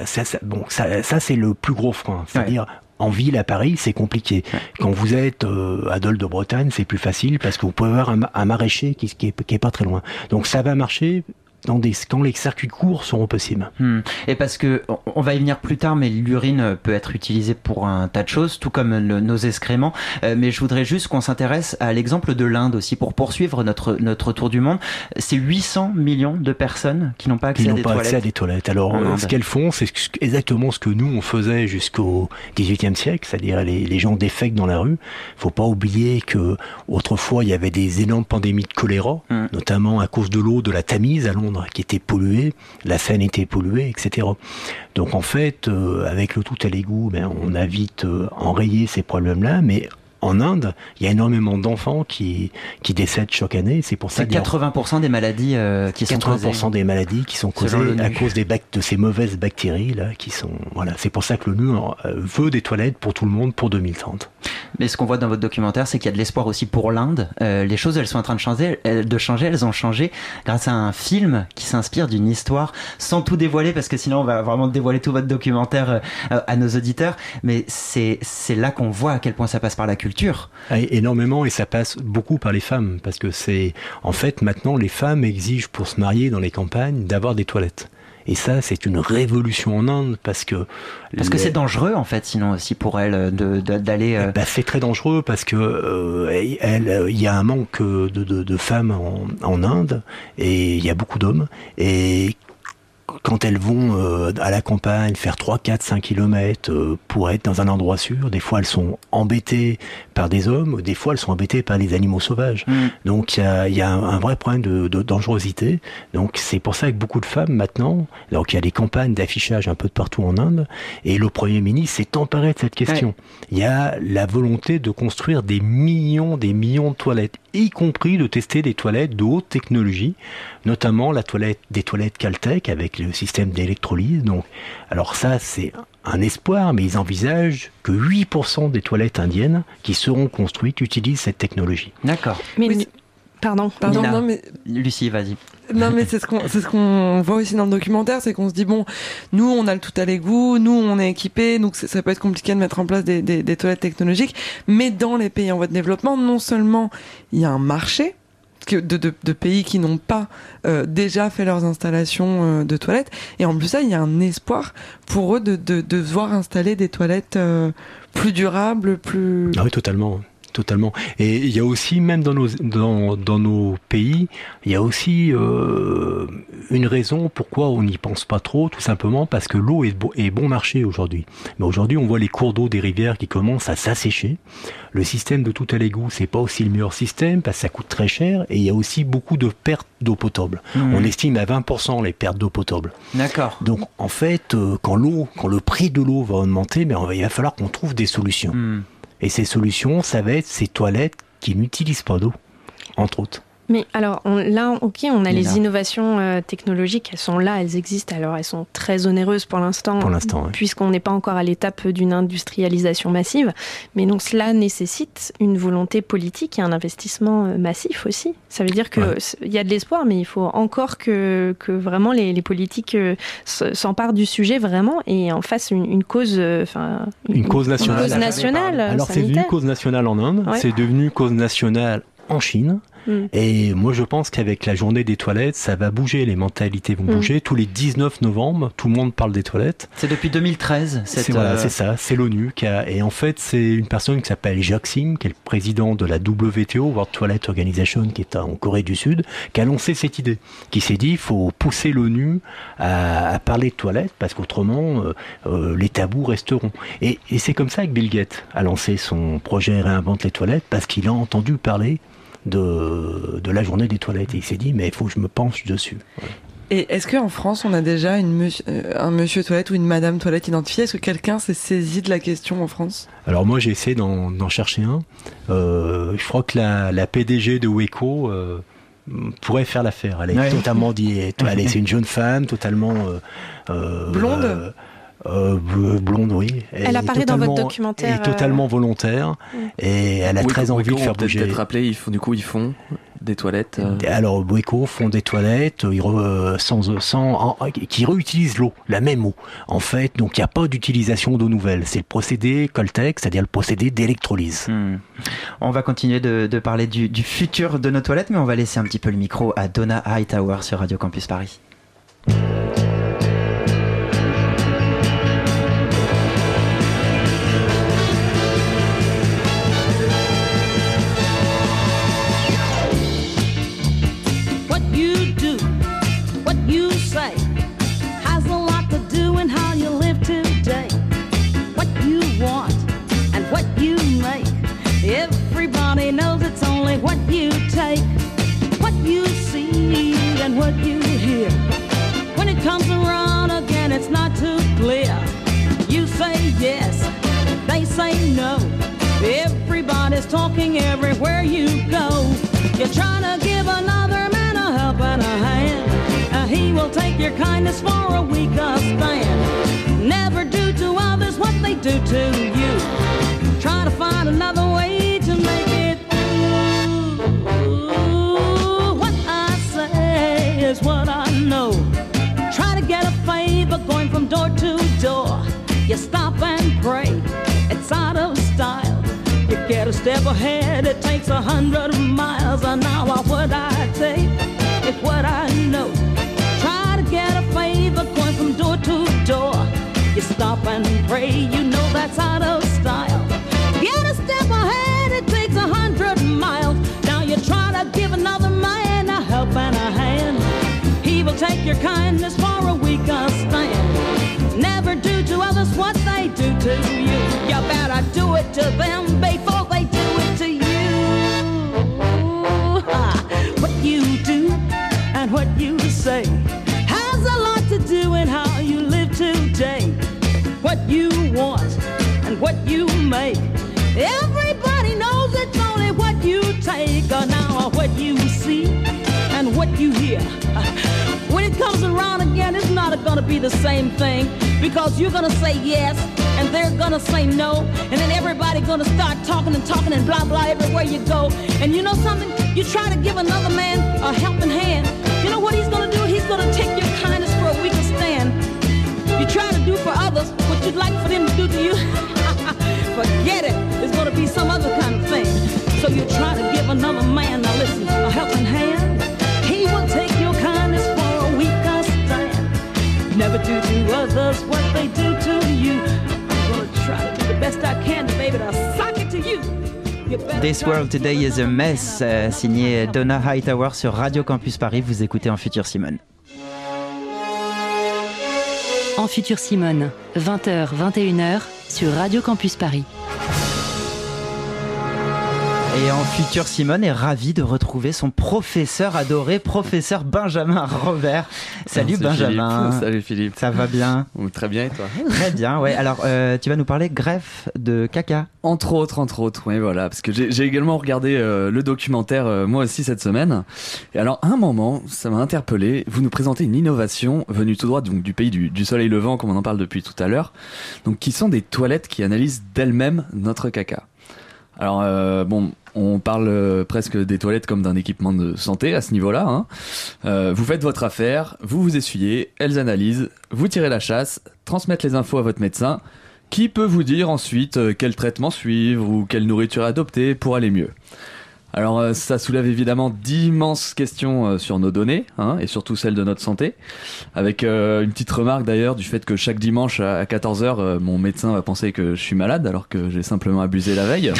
Ça, ça- bon, ça, ça c'est le plus gros frein. C'est-à-dire. En ville à Paris, c'est compliqué. Quand vous êtes euh, à Dole de Bretagne, c'est plus facile parce que vous pouvez avoir un, ma- un maraîcher qui, qui, est, qui est pas très loin. Donc ça va marcher dans des, quand les circuits courts seront possibles. Hmm. Et parce que on- va y venir plus tard, mais l'urine peut être utilisée pour un tas de choses, tout comme le- nos excréments. Euh, mais je voudrais juste qu'on s'intéresse à l'exemple de l'Inde aussi pour poursuivre notre notre tour du monde. C'est 800 millions de personnes qui n'ont pas accès Qui à des pas toilettes. accès à des toilettes. Alors, euh, ce qu'elles font, c'est ce- exactement ce que nous, on faisait jusqu'au XVIIIe siècle, c'est-à-dire les, les gens défèquent dans la rue. faut pas oublier que autrefois, il y avait des énormes pandémies de choléra, Mm. notamment à cause de l'eau de la Tamise à Londres, qui était polluée, la Seine était polluée, etc. Donc, en fait, euh, avec le tout à l'égout, ben, on a vite euh, enrayé ces problèmes-là, mais en Inde, il y a énormément d'enfants qui, qui décèdent chaque année. C'est pour ça a 80% des maladies euh, qui sont 80% causées. des maladies qui sont causées à cause des de ces mauvaises bactéries là qui sont voilà c'est pour ça que l'ONU euh, veut des toilettes pour tout le monde pour 2030 Mais ce qu'on voit dans votre documentaire, c'est qu'il y a de l'espoir aussi pour l'Inde. Euh, les choses, elles sont en train de changer, elles, de changer. Elles ont changé grâce à un film qui s'inspire d'une histoire, sans tout dévoiler, parce que sinon on va vraiment dévoiler tout votre documentaire euh, à nos auditeurs. Mais c'est c'est là qu'on voit à quel point ça passe par la culture. Ah, énormément et ça passe beaucoup par les femmes parce que c'est en fait maintenant les femmes exigent pour se marier dans les campagnes d'avoir des toilettes Et ça, c'est une révolution en Inde parce que Parce que les- c'est dangereux en fait, sinon aussi pour elle d'aller. euh, bah, c'est très dangereux parce que euh, elle, euh, il y a un manque de, de- de femmes en, en Inde et il y a beaucoup d'hommes et quand elles vont euh, à la campagne faire 3, 4, 5 kilomètres euh, pour être dans un endroit sûr, des fois elles sont embêtées par des hommes, des fois elles sont embêtées par les animaux sauvages. Mm. Donc il y a, il y a un, un vrai problème de, de dangerosité. Donc c'est pour ça que beaucoup de femmes maintenant, donc il y a des campagnes d'affichage un peu de partout en Inde, et le Premier ministre s'est emparé de cette question. Il y a la volonté de construire des millions, des millions de toilettes, y compris de tester des toilettes de haute technologie, notamment la toilette, des toilettes Caltech avec le système d'électrolyse. Donc, alors ça, c'est un espoir, mais ils envisagent que 8% des toilettes indiennes qui seront construites utilisent cette technologie. D'accord. Mais pardon. Pardon, Nina. non, mais Lucie, vas-y. Non, mais c'est ce qu'on, c'est ce qu'on voit aussi dans le documentaire, c'est qu'on se dit bon, nous on a le tout à l'égout, nous on est équipés, donc ça peut être compliqué de mettre en place des, des, des toilettes technologiques, mais dans les pays en voie de développement, non seulement il y a un marché de, de, de pays qui n'ont pas euh, déjà fait leurs installations euh, de toilettes, et en plus ça, il y a un espoir pour eux de, de, de voir installer des toilettes euh, plus durables, plus Ah oui, totalement. Totalement. Et il y a aussi, même dans nos, dans, dans nos pays, il y a aussi euh, une raison pourquoi on n'y pense pas trop, tout simplement parce que l'eau est, bo- est bon marché aujourd'hui. Mais aujourd'hui, on voit les cours d'eau des rivières qui commencent à s'assécher. Le système de tout à l'égout, c'est pas aussi le meilleur système parce que ça coûte très cher et il y a aussi beaucoup de pertes d'eau potable. Mhm. On estime à 20% les pertes d'eau potable. D'accord. Donc en fait, euh, quand l'eau, quand le prix de l'eau va augmenter, mais il va falloir qu'on trouve des solutions. Hmm. Et ces solutions, ça va être ces toilettes qui n'utilisent pas d'eau, entre autres. Mais alors on- là, ok, on a les innovations euh, technologiques, elles sont là, elles existent. Alors elles sont très onéreuses pour l'instant, Pour l'instant, ouais. puisqu'on n'est pas encore à l'étape d'une industrialisation massive. Mais donc cela nécessite une volonté politique et un investissement euh, massif aussi. Ça veut dire que Ouais. y a de l'espoir, mais il faut encore que, que vraiment les, les politiques euh, s'emparent du sujet vraiment et en fassent une, une cause, enfin Une cause nationale. Une cause nationale. Alors c'est devenu cause nationale en Inde, Ouais. c'est devenu cause nationale en Chine. Mm. Et moi je pense qu'avec la journée des toilettes, ça va bouger, les mentalités vont Mm. bouger. Tous les 19 novembre, tout le monde parle des toilettes. C'est depuis 2013. cette, C'est voilà, euh, c'est ça, c'est l'ONU qui a et en fait c'est une personne qui s'appelle Jacques Sim, qui est le président de la WTO, World Toilet Organization, qui est en Corée du Sud, qui a lancé cette idée, qui s'est dit il faut pousser l'ONU à, à parler de toilettes parce qu'autrement euh, euh, les tabous resteront. Et, et c'est comme ça que Bill Gates a lancé son projet réinvente les toilettes parce qu'il a entendu parler de, de la journée des toilettes et il s'est dit mais il faut que je me penche dessus. Et est-ce qu'en France, on a déjà une monsieur- euh, un monsieur toilette ou une madame toilette identifiée? Est-ce que quelqu'un s'est saisi de la question en France? Alors moi j'ai essayé d'en d'en chercher un. Euh, je crois que la, la PDG de Weko euh, pourrait faire l'affaire. Elle est Ouais. totalement dit. Elle est- c'est une jeune femme, totalement euh, euh, Blonde? Euh, euh, bl- blonde, oui. Elle apparaît dans votre documentaire, Et totalement volontaire. Et elle a Oui, très envie de faire bouger. peut-être rappeler, ils font, du coup, ils font des toilettes. euh, Alors, Boeco font des toilettes ils re- sans, sans, en- qui réutilisent l'eau, la même eau. En fait, donc il n'y a pas d'utilisation d'eau nouvelle. C'est le procédé Coltec, c'est-à-dire le procédé d'électrolyse. Hmm. On va continuer de, de parler du, du futur de nos toilettes, mais on va laisser un petit peu le micro à Donna Hightower sur Radio Campus Paris. Talking everywhere you go. You're trying to give another man a helping a hand. Uh, he will take your kindness for a weaker stand. Never do to others what they do to you. Try to find another way to make it. What I say is what I know. Try to get a favor going from door to door. You stop and pray, step ahead. It takes a hundred miles an hour. What I say is what I know. Try to get a favor, going from door to door. You stop and pray, you know that's out of style. Get a step ahead, it takes a hundred miles. Now you try to give another man a help and a hand. He will take your kindness for a weaker stand. Never do to others what they do to you. You better do it to them, baby. What you make. Everybody knows it's only what you take or now what you see and what you hear. When it comes around again, it's not gonna be the same thing because you're gonna say yes and they're gonna say no, and then everybody gonna start talking and talking and blah blah everywhere you go. And you know something? You try to give another man a helping hand. Forget it. It's gonna be some other kind of thing. So you try to give another man, now listen, a helping hand. He will take your kindness for a weaker stand. Never do to others what they do to you. I'm gonna try to do the best I can to baby to sock it to you. This World to Today is a Mess, euh, signé Donna Hightower sur Radio Campus Paris. Vous écoutez en futur Simone. En futur Simone, 20h, 21h sur Radio Campus Paris. Et en futur Simone est ravie de retrouver son professeur adoré, professeur Benjamin Robert. Salut Merci, Benjamin. Philippe. Salut Philippe. Ça va bien Très bien et toi Très bien, ouais. Alors, euh, tu vas nous parler greffe de caca. Entre autres, entre autres, oui, voilà, parce que j'ai j'ai également regardé euh, le documentaire euh, moi aussi cette semaine. Et alors, à un moment, ça m'a interpellé. Vous nous présentez une innovation venue tout droit donc du pays du, du soleil levant, comme on en parle depuis tout à l'heure. Donc, qui sont des toilettes qui analysent d'elles-mêmes notre caca? Alors, euh, bon, on parle euh, presque des toilettes comme d'un équipement de santé à ce niveau-là. hein. Euh, vous faites votre affaire, vous vous essuyez, elles analysent, vous tirez la chasse, transmettent les infos à votre médecin, qui peut vous dire ensuite euh, quel traitement suivre ou quelle nourriture adopter pour aller mieux? Alors euh, ça soulève évidemment d'immenses questions euh, sur nos données, hein, et surtout celles de notre santé, avec euh, une petite remarque d'ailleurs du fait que chaque dimanche à 14h, mon médecin va penser que je suis malade alors que j'ai simplement abusé la veille.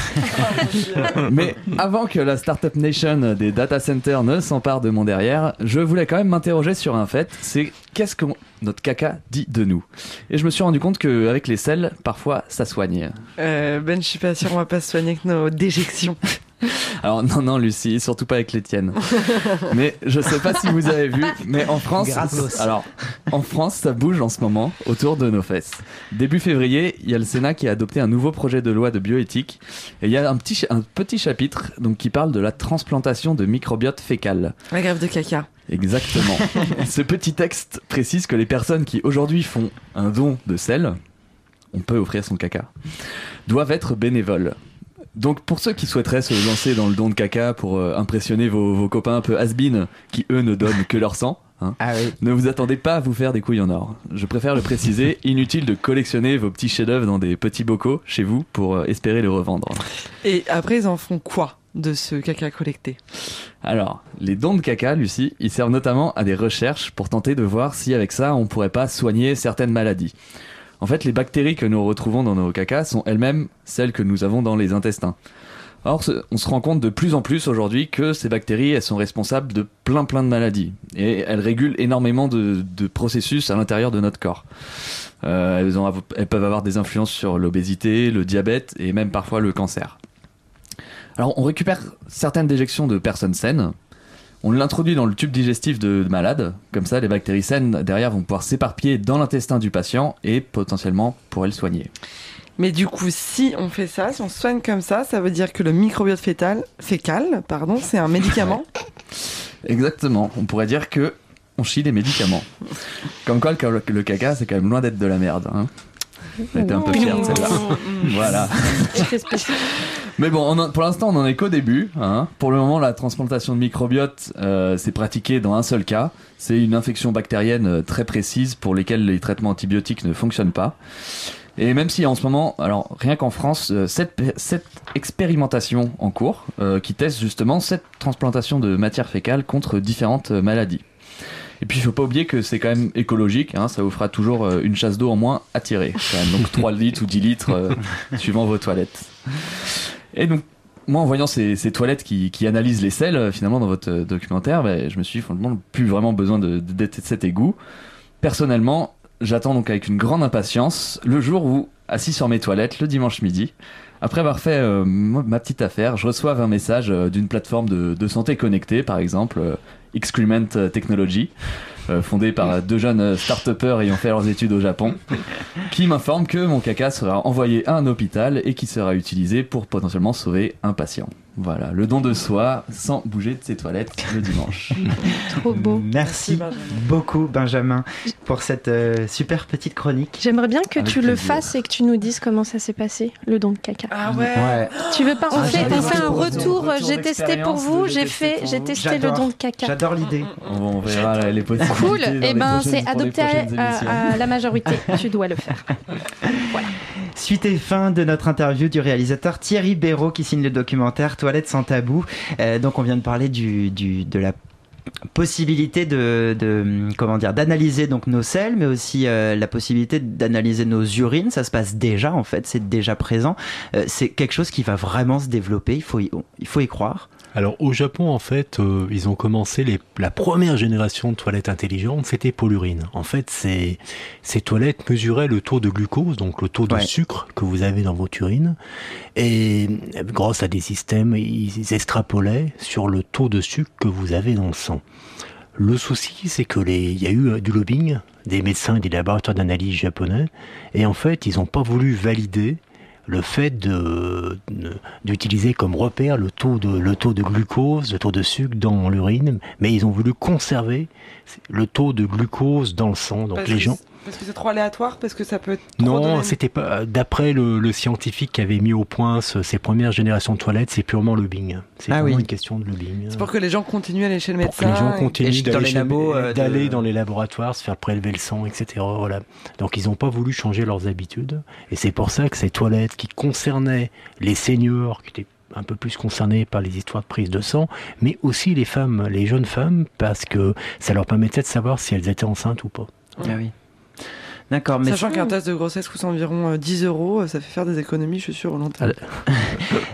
Mais avant que la Startup Nation des data centers ne s'empare de mon derrière, je voulais quand même m'interroger sur un fait, c'est qu'est-ce que notre caca dit de nous? Et je me suis rendu compte qu'avec les sels, parfois ça soigne. Euh, ben, je suis pas sûr, on va pas se soigner avec nos déjections. Alors non, non Lucie, surtout pas avec les tiennes. mais je sais pas si vous avez vu, mais en France, Gratos. alors en France, ça bouge en ce moment autour de nos fesses. Début février, il y a le Sénat qui a adopté un nouveau projet de loi de bioéthique et il y a un petit, un petit chapitre donc qui parle de la transplantation de microbiote fécal. La grève de caca. Exactement. Ce petit texte précise que les personnes qui aujourd'hui font un don de sel, on peut offrir son caca, doivent être bénévoles. Donc pour ceux qui souhaiteraient se lancer dans le don de caca pour euh, impressionner vos, vos copains un peu has qui eux ne donnent que leur sang, hein, Ah oui. ne vous attendez pas à vous faire des couilles en or. Je préfère le préciser, inutile de collectionner vos petits chefs-d'œuvre dans des petits bocaux chez vous pour euh, espérer les revendre. Et après, ils en font quoi de ce caca collecté? Alors, les dons de caca, Lucie, ils servent notamment à des recherches pour tenter de voir si avec ça on pourrait pas soigner certaines maladies. En fait, les bactéries que nous retrouvons dans nos cacas sont elles-mêmes celles que nous avons dans les intestins. Or, on se rend compte de plus en plus aujourd'hui que ces bactéries, sont responsables de plein plein de maladies. Et elles régulent énormément de, processus à l'intérieur de notre corps. Euh, elles peuvent avoir des influences sur l'obésité, le diabète et même parfois le cancer. Alors, on récupère certaines déjections de personnes saines. On l'introduit dans le tube digestif de, de malades. Comme ça, les bactéries saines derrière vont pouvoir s'éparpiller dans l'intestin du patient et potentiellement pourraient le soigner. Mais du coup, si on fait ça, si on se soigne comme ça, ça veut dire que le microbiote fétal, fécal, pardon, c'est un médicament. Exactement. On pourrait dire que on chie des médicaments. Comme quoi, le, le caca, c'est quand même loin d'être de la merde. Hein. J'étais un peu fier de celle-là. voilà. Mais bon, on en- pour l'instant, on en est qu'au début. hein. Pour le moment, la transplantation de microbiote, euh, c'est pratiqué dans un seul cas. C'est une infection bactérienne euh, très précise pour lesquelles les traitements antibiotiques ne fonctionnent pas. Et même si en ce moment, alors rien qu'en France, euh, cette, cette expérimentation en cours euh, qui teste justement cette transplantation de matière fécale contre différentes euh, maladies. Et puis il faut pas oublier que c'est quand même écologique, hein, ça vous fera toujours euh, une chasse d'eau en moins à tirer. quand même. Donc 3 litres ou 10 litres euh, suivant vos toilettes. Et donc moi, en voyant ces, toilettes qui, analysent les selles, euh, finalement, dans votre euh, documentaire, ben, je me suis dit, plus vraiment besoin de, de, cet égout. Personnellement, j'attends donc avec une grande impatience le jour où, assis sur mes toilettes, le dimanche midi, après avoir fait euh, ma petite affaire, je reçois un message euh, d'une plateforme de, de santé connectée, par exemple, euh, Excrement Technology, euh, fondée par deux jeunes start-upers ayant fait leurs études au Japon, qui m'informe que mon caca sera envoyé à un hôpital et qui sera utilisé pour potentiellement sauver un patient. Voilà, le don de soi sans bouger de ses toilettes le dimanche. Trop beau. Merci beaucoup Benjamin pour cette euh, super petite chronique. J'aimerais bien que Avec tu le fasses et que tu nous dises comment ça s'est passé, le don de caca. Ah ouais. Ouais. Tu veux pas On Ah, fait, j'adore. on fait un Retour, J'ai testé pour vous. J'ai fait, testé j'ai testé le don de caca. J'adore l'idée. On, on verra les possibilités. Cool. Et les ben, c'est adopté à, la majorité. tu dois le faire. Suite et fin de notre interview du réalisateur Thierry Béraud qui signe le documentaire Toilettes sans tabou. Euh, donc on vient de parler du, du- de la possibilité de, de comment dire d'analyser donc nos selles mais aussi euh, la possibilité d'analyser nos urines ça se passe déjà en fait c'est déjà présent Euh, c'est quelque chose qui va vraiment se développer il faut y, il faut y croire Alors au Japon, en fait, euh, ils ont commencé les, la première génération de toilettes intelligentes, c'était pour l'urine. En fait, ces, ces toilettes mesuraient le taux de glucose, donc le taux de Ouais. sucre que vous avez dans votre urine, et euh, grâce à des systèmes, ils extrapolaient sur le taux de sucre que vous avez dans le sang. Le souci, c'est que les, il y a eu euh, du lobbying des médecins et des laboratoires d'analyse japonais, et en fait, ils n'ont pas voulu valider le fait d'utiliser comme repère le taux de le taux de glucose, le taux de sucre dans l'urine, mais ils ont voulu conserver le taux de glucose dans le sang. Donc Parce les gens Parce que c'est trop aléatoire, parce que ça peut être trop non, c'était pas. D'après le, le scientifique qui avait mis au point ce- ces premières générations de toilettes, c'est purement lobbying. C'est Ah oui. une question de lobbying. C'est pour que les gens continuent à aller chez le Pour que médecin. les gens continuent d'aller euh, d'aller dans les laboratoires, se faire prélever le sang, etc. Voilà. Donc ils n'ont pas voulu changer leurs habitudes. Et c'est pour ça que ces toilettes qui concernaient les seniors, qui étaient un peu plus concernés par les histoires de prise de sang, mais aussi les femmes, les jeunes femmes, parce que ça leur permettait de savoir si elles étaient enceintes ou pas. ah oui d'accord mais Sachant qu'un test de grossesse coûte environ euh, 10 euros, euh, ça fait faire des économies, je suis sûr, au long terme.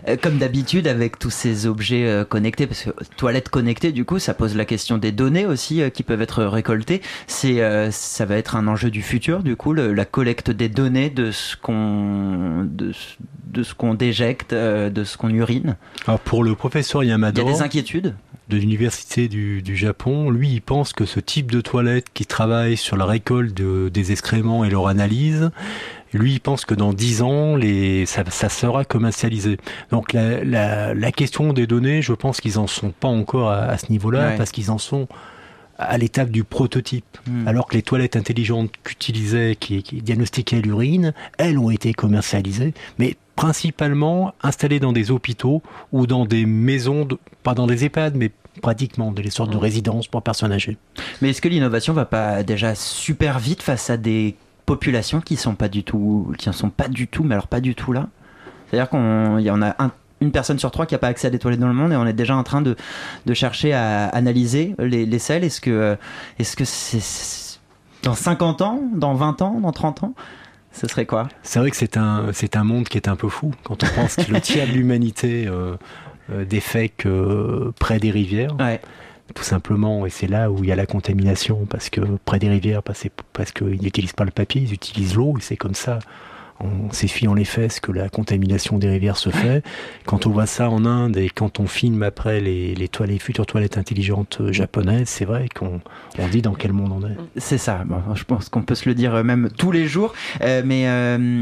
Euh, Comme d'habitude avec tous ces objets euh, connectés, parce que toilettes connectées, du coup, ça pose la question des données aussi euh, qui peuvent être récoltées. C'est, euh, ça va être un enjeu du futur, du coup, le- la collecte des données de ce qu'on, de, ce- de ce qu'on déjecte, euh, de ce qu'on urine. Alors pour le professeur Il y a Yamada, des inquiétudes. De l'université du, du Japon, lui, il pense que ce type de toilette qui travaille sur la récolte de- des excréments et leur analyse, lui, il pense que dans 10 ans, les, ça, ça sera commercialisé. Donc la, la, la question des données, je pense qu'ils en sont pas encore à, à ce niveau-là, Ouais. parce qu'ils en sont à l'étape du prototype. Hmm. Alors que les toilettes intelligentes qu'utilisaient, qui, qui diagnostiquaient l'urine, elles ont été commercialisées, mais principalement installées dans des hôpitaux ou dans des maisons, de, pas dans des EHPAD, mais pratiquement des sortes de résidences pour personnes âgées. Mais est-ce que l'innovation va pas déjà super vite face à des populations qui sont pas du tout, qui en sont pas du tout, mais alors pas du tout là? C'est-à-dire qu'on, y en a un- une personne sur trois qui n'a pas accès à des toilettes dans le monde et on est déjà en train de, de chercher à analyser les, les selles. Est-ce que, euh, est-ce que c'est c'est- dans 50 ans, dans 20 ans, dans 30 ans, ce serait quoi C'est vrai que c'est un, c'est un monde qui est un peu fou quand on pense que le tiers de l'humanité euh, euh, défèque euh, près des rivières. Tout simplement, et c'est là où il y a la contamination, parce que près des rivières, parce, parce qu'ils n'utilisent pas le papier, ils utilisent l'eau, et c'est comme ça, en les fesses que la contamination des rivières se fait. Quand on voit ça en Inde et quand on filme après les, les, futures toilettes intelligentes euh, japonaises, c'est vrai qu'on on dit dans quel monde on est. C'est ça, je pense qu'on peut se le dire euh, même tous les jours. Euh, mais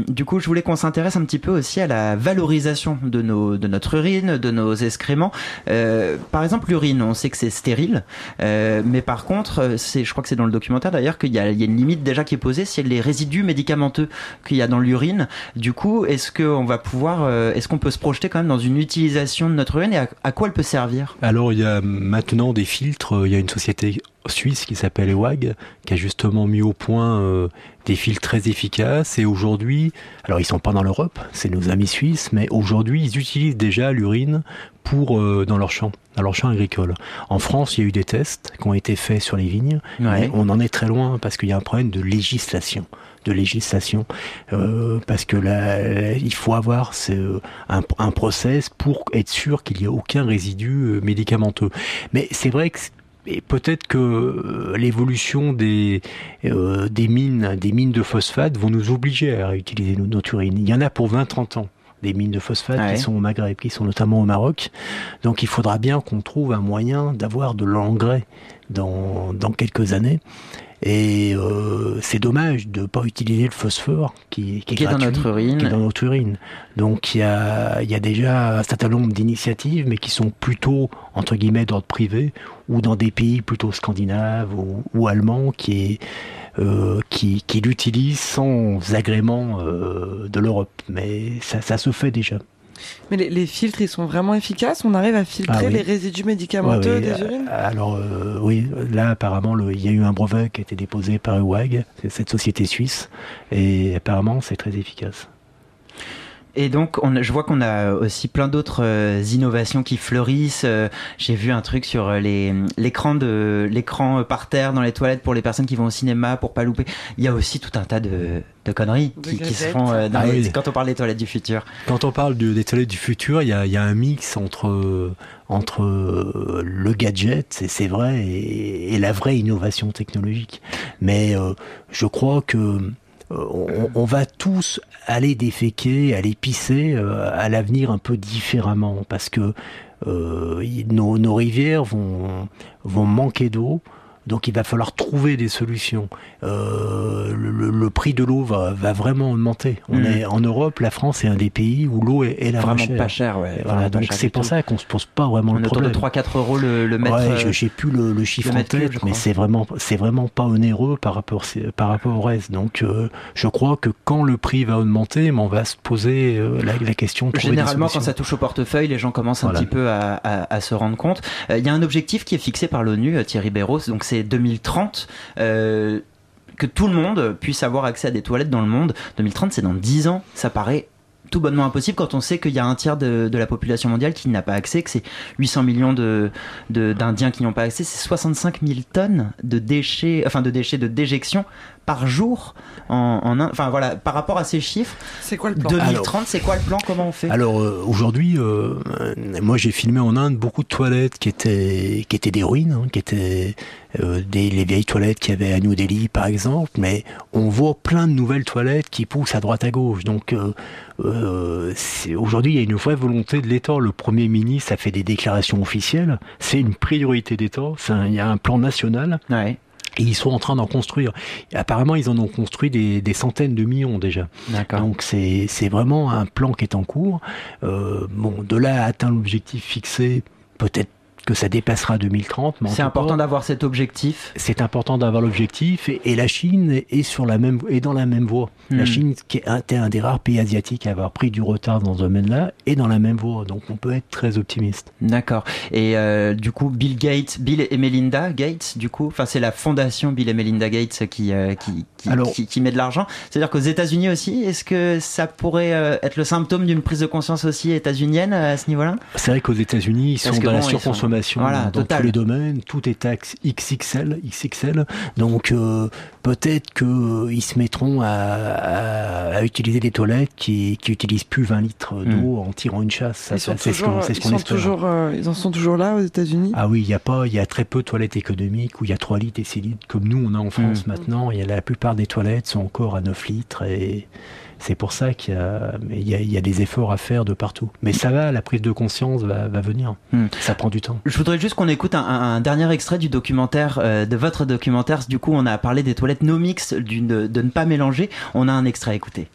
du coup, je voulais qu'on s'intéresse un petit peu aussi à la valorisation de, nos, de notre urine, de nos excréments. Par exemple, l'urine, on sait que c'est stérile, mais par contre, je crois que c'est dans le documentaire d'ailleurs qu'il y y a une limite déjà qui est posée, c'est les résidus médicamenteux qu'il y a dans l'urine. Du coup, est-ce qu'on va pouvoir, euh, est-ce qu'on peut se projeter quand même dans une utilisation de notre urine et à, à quoi elle peut servir? Alors il y a maintenant des filtres, il y a une société suisse qui s'appelle EWAG, qui a justement mis au point euh, des filtres très efficaces. Et aujourd'hui, alors ils sont pas dans l'Europe, c'est nos amis suisses, mais aujourd'hui ils utilisent déjà l'urine pour euh, dans leurs champs, dans leurs champs agricoles. En France, il y a eu des tests qui ont été faits sur les vignes, Ouais. mais on en est très loin parce qu'il y a un problème de législation de législation euh, parce que là il faut avoir un, un process pour être sûr qu'il n'y a aucun résidu euh, médicamenteux mais c'est vrai que et peut-être que euh, l'évolution des, euh, des mines des mines de phosphate vont nous obliger à utiliser no- notre urine. Il y en a pour 20-30 ans des mines de phosphate Ouais. qui sont au Maghreb, qui sont notamment au Maroc. Donc il faudra bien qu'on trouve un moyen d'avoir de l'engrais dans, dans quelques années. Et euh, c'est dommage de ne pas utiliser le phosphore qui, Qui est dans gratuit, notre urine. qui est dans notre urine. Donc il y a, y a déjà un certain nombre d'initiatives, mais qui sont plutôt, entre guillemets, d'ordre privé, ou dans des pays plutôt scandinaves ou, ou allemands, qui, est, euh, qui, qui l'utilisent sans agrément euh, de l'Europe. Mais ça, ça se fait déjà. Mais les, les filtres, ils sont vraiment efficaces On arrive à filtrer Ah oui. les résidus médicamenteux Ouais, des oui, urines? euh, Alors euh, oui, là apparemment le- il y a eu un brevet qui a été déposé par c'est cette société suisse, et apparemment c'est très efficace. Et donc, on, je vois qu'on a aussi plein d'autres euh, innovations qui fleurissent. Euh, J'ai vu un truc sur euh, les- l'écran de l'écran par terre dans les toilettes pour les personnes qui vont au cinéma pour pas louper. Il y a aussi tout un tas de, de conneries De qui, qui se font euh, dans Ah les- oui. quand on parle des toilettes du futur. Quand on parle de- des toilettes du futur, il y a, il y a un mix entre, entre le gadget, c'est- c'est vrai, et, et la vraie innovation technologique. Mais euh, je crois que euh, on, on va tous aller déféquer, aller pisser euh, à l'avenir un peu différemment, parce que euh, nos, nos rivières vont, vont manquer d'eau. Donc il va falloir trouver des solutions. Euh, le, prix de l'eau va, va vraiment augmenter. On Mm. est en Europe, la France est un des pays où l'eau est, est la Vraiment chère. pas cher, ouais, Voilà, donc c'est pour tout. ça qu'on se pose pas vraiment On le problème. 3-4 euros le, le mètre. Ouais, euh, je sais plus le, le chiffre le en cube, tête, je mais c'est vraiment, c'est vraiment pas onéreux par rapport, par rapport au reste. Donc, euh, je crois que quand le prix va augmenter, on va se poser euh, la, la question de Généralement, quand ça touche au portefeuille, les gens commencent un Voilà. petit peu à, à- à se rendre compte. Il y a un objectif qui est fixé par l'ONU, Thierry Béros, donc c'est 2030. euh, que tout le monde puisse avoir accès à des toilettes dans le monde. 2030, c'est dans 10 ans. Ça paraît tout bonnement impossible quand on sait qu'il y a un tiers de, la population mondiale qui n'a pas accès, que c'est 800 millions de- d'Indiens qui n'y ont pas accès, c'est 65 000 tonnes de déchets, enfin de déchets de déjection par jour en. Enfin voilà, par rapport à ces chiffres, c'est quoi le plan 2030, c'est quoi le plan? Comment on fait? Alors euh, aujourd'hui, euh, moi j'ai filmé en Inde beaucoup de toilettes qui étaient qui étaient des ruines, hein, qui étaient euh, des les vieilles toilettes qu'il y avait à New Delhi par exemple, mais on voit plein de nouvelles toilettes qui poussent à droite à gauche. Donc euh, euh, aujourd'hui il y a une vraie volonté de l'État. Le Premier ministre a fait des déclarations officielles. C'est une priorité d'État. Il y a un plan national. Et ils sont en train d'en construire. Et apparemment, ils en ont construit des, des centaines de millions déjà. Donc c'est c'est vraiment un plan qui est en cours. Euh, bon, de là à atteindre l'objectif fixé, peut-être que ça dépassera 2030. mais en C'est important d'avoir cet objectif. C'est important d'avoir l'objectif et, et la Chine est sur la même est dans la même voie. La Hmm. Chine qui est un, était un des rares pays asiatiques à avoir pris du retard dans ce domaine-là est dans la même voie. Donc on peut être très optimiste. D'accord. Et euh, du coup, Bill Gates, Bill et Melinda Gates, du coup, enfin c'est la fondation Bill et Melinda Gates qui euh, qui, qui, qui, qui met de l'argent. C'est-à-dire qu'aux États-Unis aussi, est-ce que ça pourrait euh, être le symptôme d'une prise de conscience aussi états-unienne euh, à ce niveau-là? C'est vrai qu'aux États-Unis, ils sont dans la sont- surconsommation Voilà, dans total. tous les domaines. Tout est à XXL, XXL. Donc euh, peut-être qu'ils se mettront à, à- à utiliser des toilettes qui, qui utilisent plus 20 litres d'eau en tirant une chasse. Ils sont ça, c'est ce toujours, qu'on c'est ce ils qu'on sont espère. toujours, euh, ils en sont toujours là aux États-Unis? Ah oui, il y a pas, il y a très peu de toilettes économiques où il y a 3 litres et 6 litres comme nous on a en France Mm. maintenant. Il y a la plupart des toilettes sont encore à 9 litres et c'est pour ça qu'il y y a, il y a des efforts à faire de partout. Mais ça va, la prise de conscience va, va venir. Mm. Ça prend du temps. Je voudrais juste qu'on écoute un, un- un dernier extrait du documentaire, euh, de votre documentaire. Du coup, on a parlé des toilettes no mix, de ne pas mélanger. On a un extrait à écouter.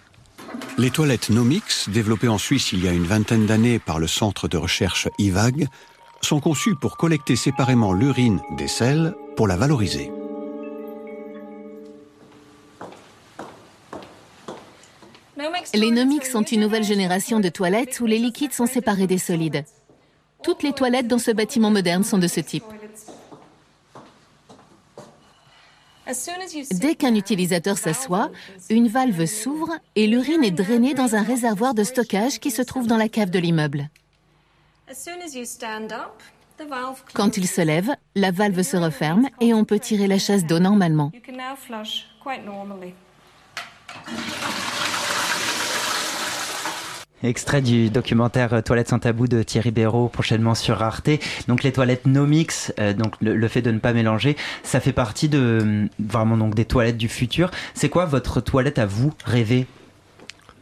Les toilettes Nomix, développées en Suisse il y a une vingtaine d'années par le centre de recherche IVAG, sont conçues pour collecter séparément l'urine des selles pour la valoriser. Les Nomix sont une nouvelle génération de toilettes où les liquides sont séparés des solides. Toutes les toilettes dans ce bâtiment moderne sont de ce type. Dès qu'un utilisateur s'assoit, une valve s'ouvre et l'urine est drainée dans un réservoir de stockage qui se trouve dans la cave de l'immeuble. Quand il se lève, la valve se referme et on peut tirer la chasse d'eau normalement. Extrait du documentaire euh, Toilettes sans tabou de Thierry Béraud, prochainement sur Arte. Donc les toilettes no mix, euh, donc le, le fait de ne pas mélanger, ça fait partie de euh, vraiment donc des toilettes du futur. C'est quoi votre toilette à vous rêver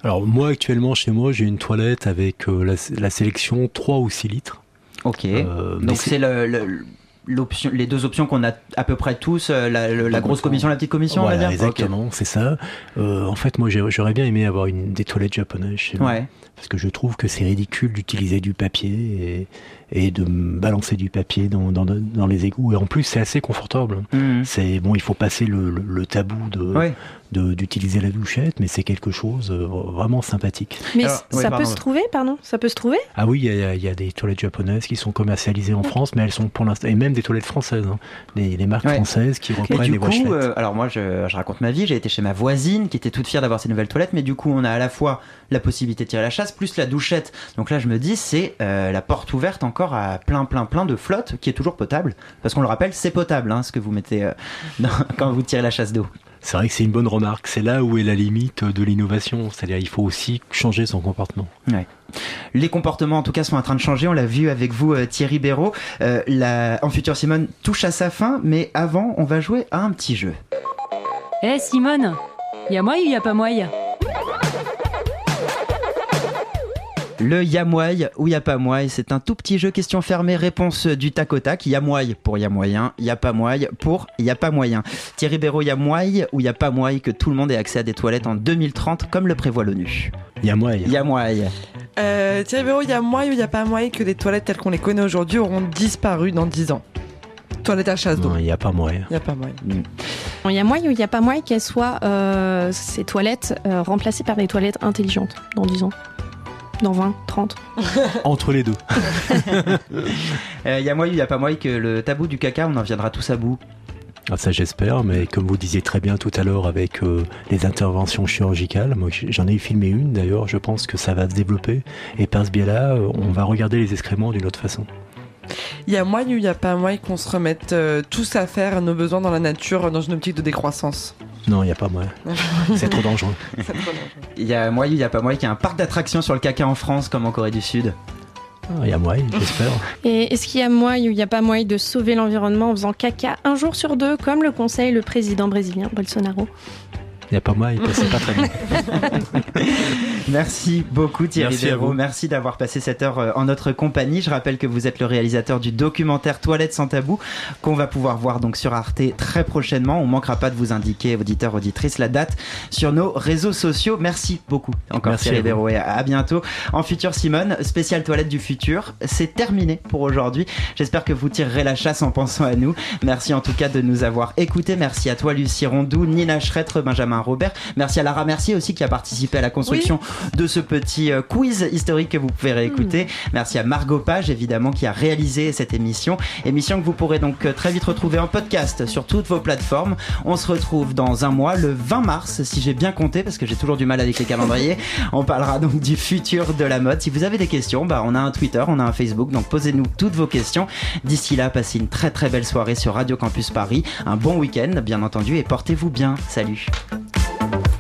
Alors moi actuellement chez moi j'ai une toilette avec euh, la, la sélection 3 ou 6 litres. Ok. Euh, mais donc c'est le, le- l'option, les deux options qu'on a à peu près tous, la, grosse commission, la petite commission, Voilà, on va dire? exactement, c'est ça. Euh, en fait, moi, j'aurais bien aimé avoir une, des toilettes japonaises chez moi. Ouais. Parce que je trouve que c'est ridicule d'utiliser du papier et, de me balancer du papier dans, dans, dans les égouts. Et en plus, c'est assez confortable. Mhm. C'est bon, il faut passer le, le- le tabou de Ouais. d'utiliser la douchette, mais c'est quelque chose euh, vraiment sympathique. Mais ça peut se trouver, pardon Ça peut se trouver? Ah oui, il y, a- il y a des toilettes japonaises qui sont commercialisées en France, mais elles sont pour l'instant et même des toilettes françaises, hein. les, les marques Ouais. françaises qui Mais reprennent du les coup, euh, alors moi je, je raconte ma vie, j'ai été chez ma voisine qui était toute fière d'avoir ses nouvelles toilettes, mais du coup on a à la fois la possibilité de tirer la chasse plus la douchette. Donc là je me dis c'est euh, la porte ouverte encore à plein plein plein de flotte qui est toujours potable, parce qu'on le rappelle c'est potable hein, ce que vous mettez euh, dans- quand vous tirez la chasse d'eau. C'est vrai que c'est une bonne remarque. C'est là où est la limite de l'innovation. C'est-à-dire, il faut aussi changer son comportement. Ouais. Les comportements en tout cas sont en train de changer, on l'a vu avec vous euh, Thierry Béraud. Euh, la, en futur Simone touche à sa fin, mais avant on va jouer à un petit jeu. Eh Simone, y a moi ou y a pas moi? Le Yamouaï ou Y'a pas mouaï, c'est un tout petit jeu question fermée, réponse du tac au tac. Yamouaï pour Y'a moyen, Y'a pas mouaï pour Y'a pas moyen. Thierry Béraud, Yamouaï ou Y'a pas mouaï que tout le monde ait accès à des toilettes en 2030 comme le prévoit l'ONU. Yamouaï. Yamouaï. Euh, Thierry Béraud, il y a moyen ou moyen que les toilettes telles qu'on les connaît aujourd'hui auront disparu dans 10 ans Toilettes à chasse d'eau. Non, il n'y a pas moyen. Il n'y a pas moyen. Il y a moyen ou il n'y a pas moyen qu'elles soient, euh, ces toilettes, euh, remplacées par des toilettes intelligentes dans 10 ans? Dans 20, 30 Entre les deux. Euh, Y'a moyen ou Y'a pas moyen que le tabou du caca, on en viendra tous à bout. Ah, ça j'espère, mais comme vous disiez très bien tout à l'heure avec euh, les interventions chirurgicales, moi j'en ai filmé une d'ailleurs, je pense que ça va se développer et par ce biais-là, euh, on va regarder les excréments d'une autre façon. Il y a moyen ou il n'y a pas moyen qu'on se remette euh, tous à faire nos besoins dans la nature dans une optique de décroissance Non, il n'y a pas moyen. C'est trop dangereux. Il y a moyen ou Y'a pas moyen qu'il y ait un parc d'attractions sur le caca en France comme en Corée du Sud. Ah, Il y a moyen, j'espère. Et est-ce qu'il y a moyen ou il n'y a pas moyen de sauver l'environnement en faisant caca un jour sur deux, comme le conseille le président brésilien Bolsonaro? Il n'y a pas moyen, c'est pas très bien. Merci beaucoup Thierry Merci. Merci d'avoir passé cette heure euh, en notre compagnie. Je rappelle que vous êtes le réalisateur du documentaire Toilettes sans tabou qu'on va pouvoir voir donc sur Arte très prochainement. On manquera pas de vous indiquer, auditeurs, auditrices, la date sur nos réseaux sociaux. Merci beaucoup encore Merci Thierry. Béraud et à bientôt. En futur Simone, spécial Toilettes du futur. C'est terminé pour aujourd'hui. J'espère que vous tirerez la chasse en pensant à nous. Merci en tout cas de nous avoir écoutés. Merci à toi Lucie Rondou, Nina Schrettre, Benjamin Robert. Merci à Lara Mercier aussi qui a participé à la construction de ce petit euh, quiz historique que vous pouvez réécouter. Merci à Margot Page évidemment qui a réalisé cette émission. Émission que vous pourrez donc euh, très vite retrouver en podcast sur toutes vos plateformes. On se retrouve dans un mois, le 20 mars, si j'ai bien compté, parce que j'ai toujours du mal avec les calendriers. On parlera donc du futur de la mode. Si vous avez des questions, bah, on a un Twitter, on a un Facebook, donc posez-nous toutes vos questions. D'ici là, passez une très très belle soirée sur Radio Campus Paris. Un bon week-end, bien entendu, et portez-vous bien. Salut. Thank you.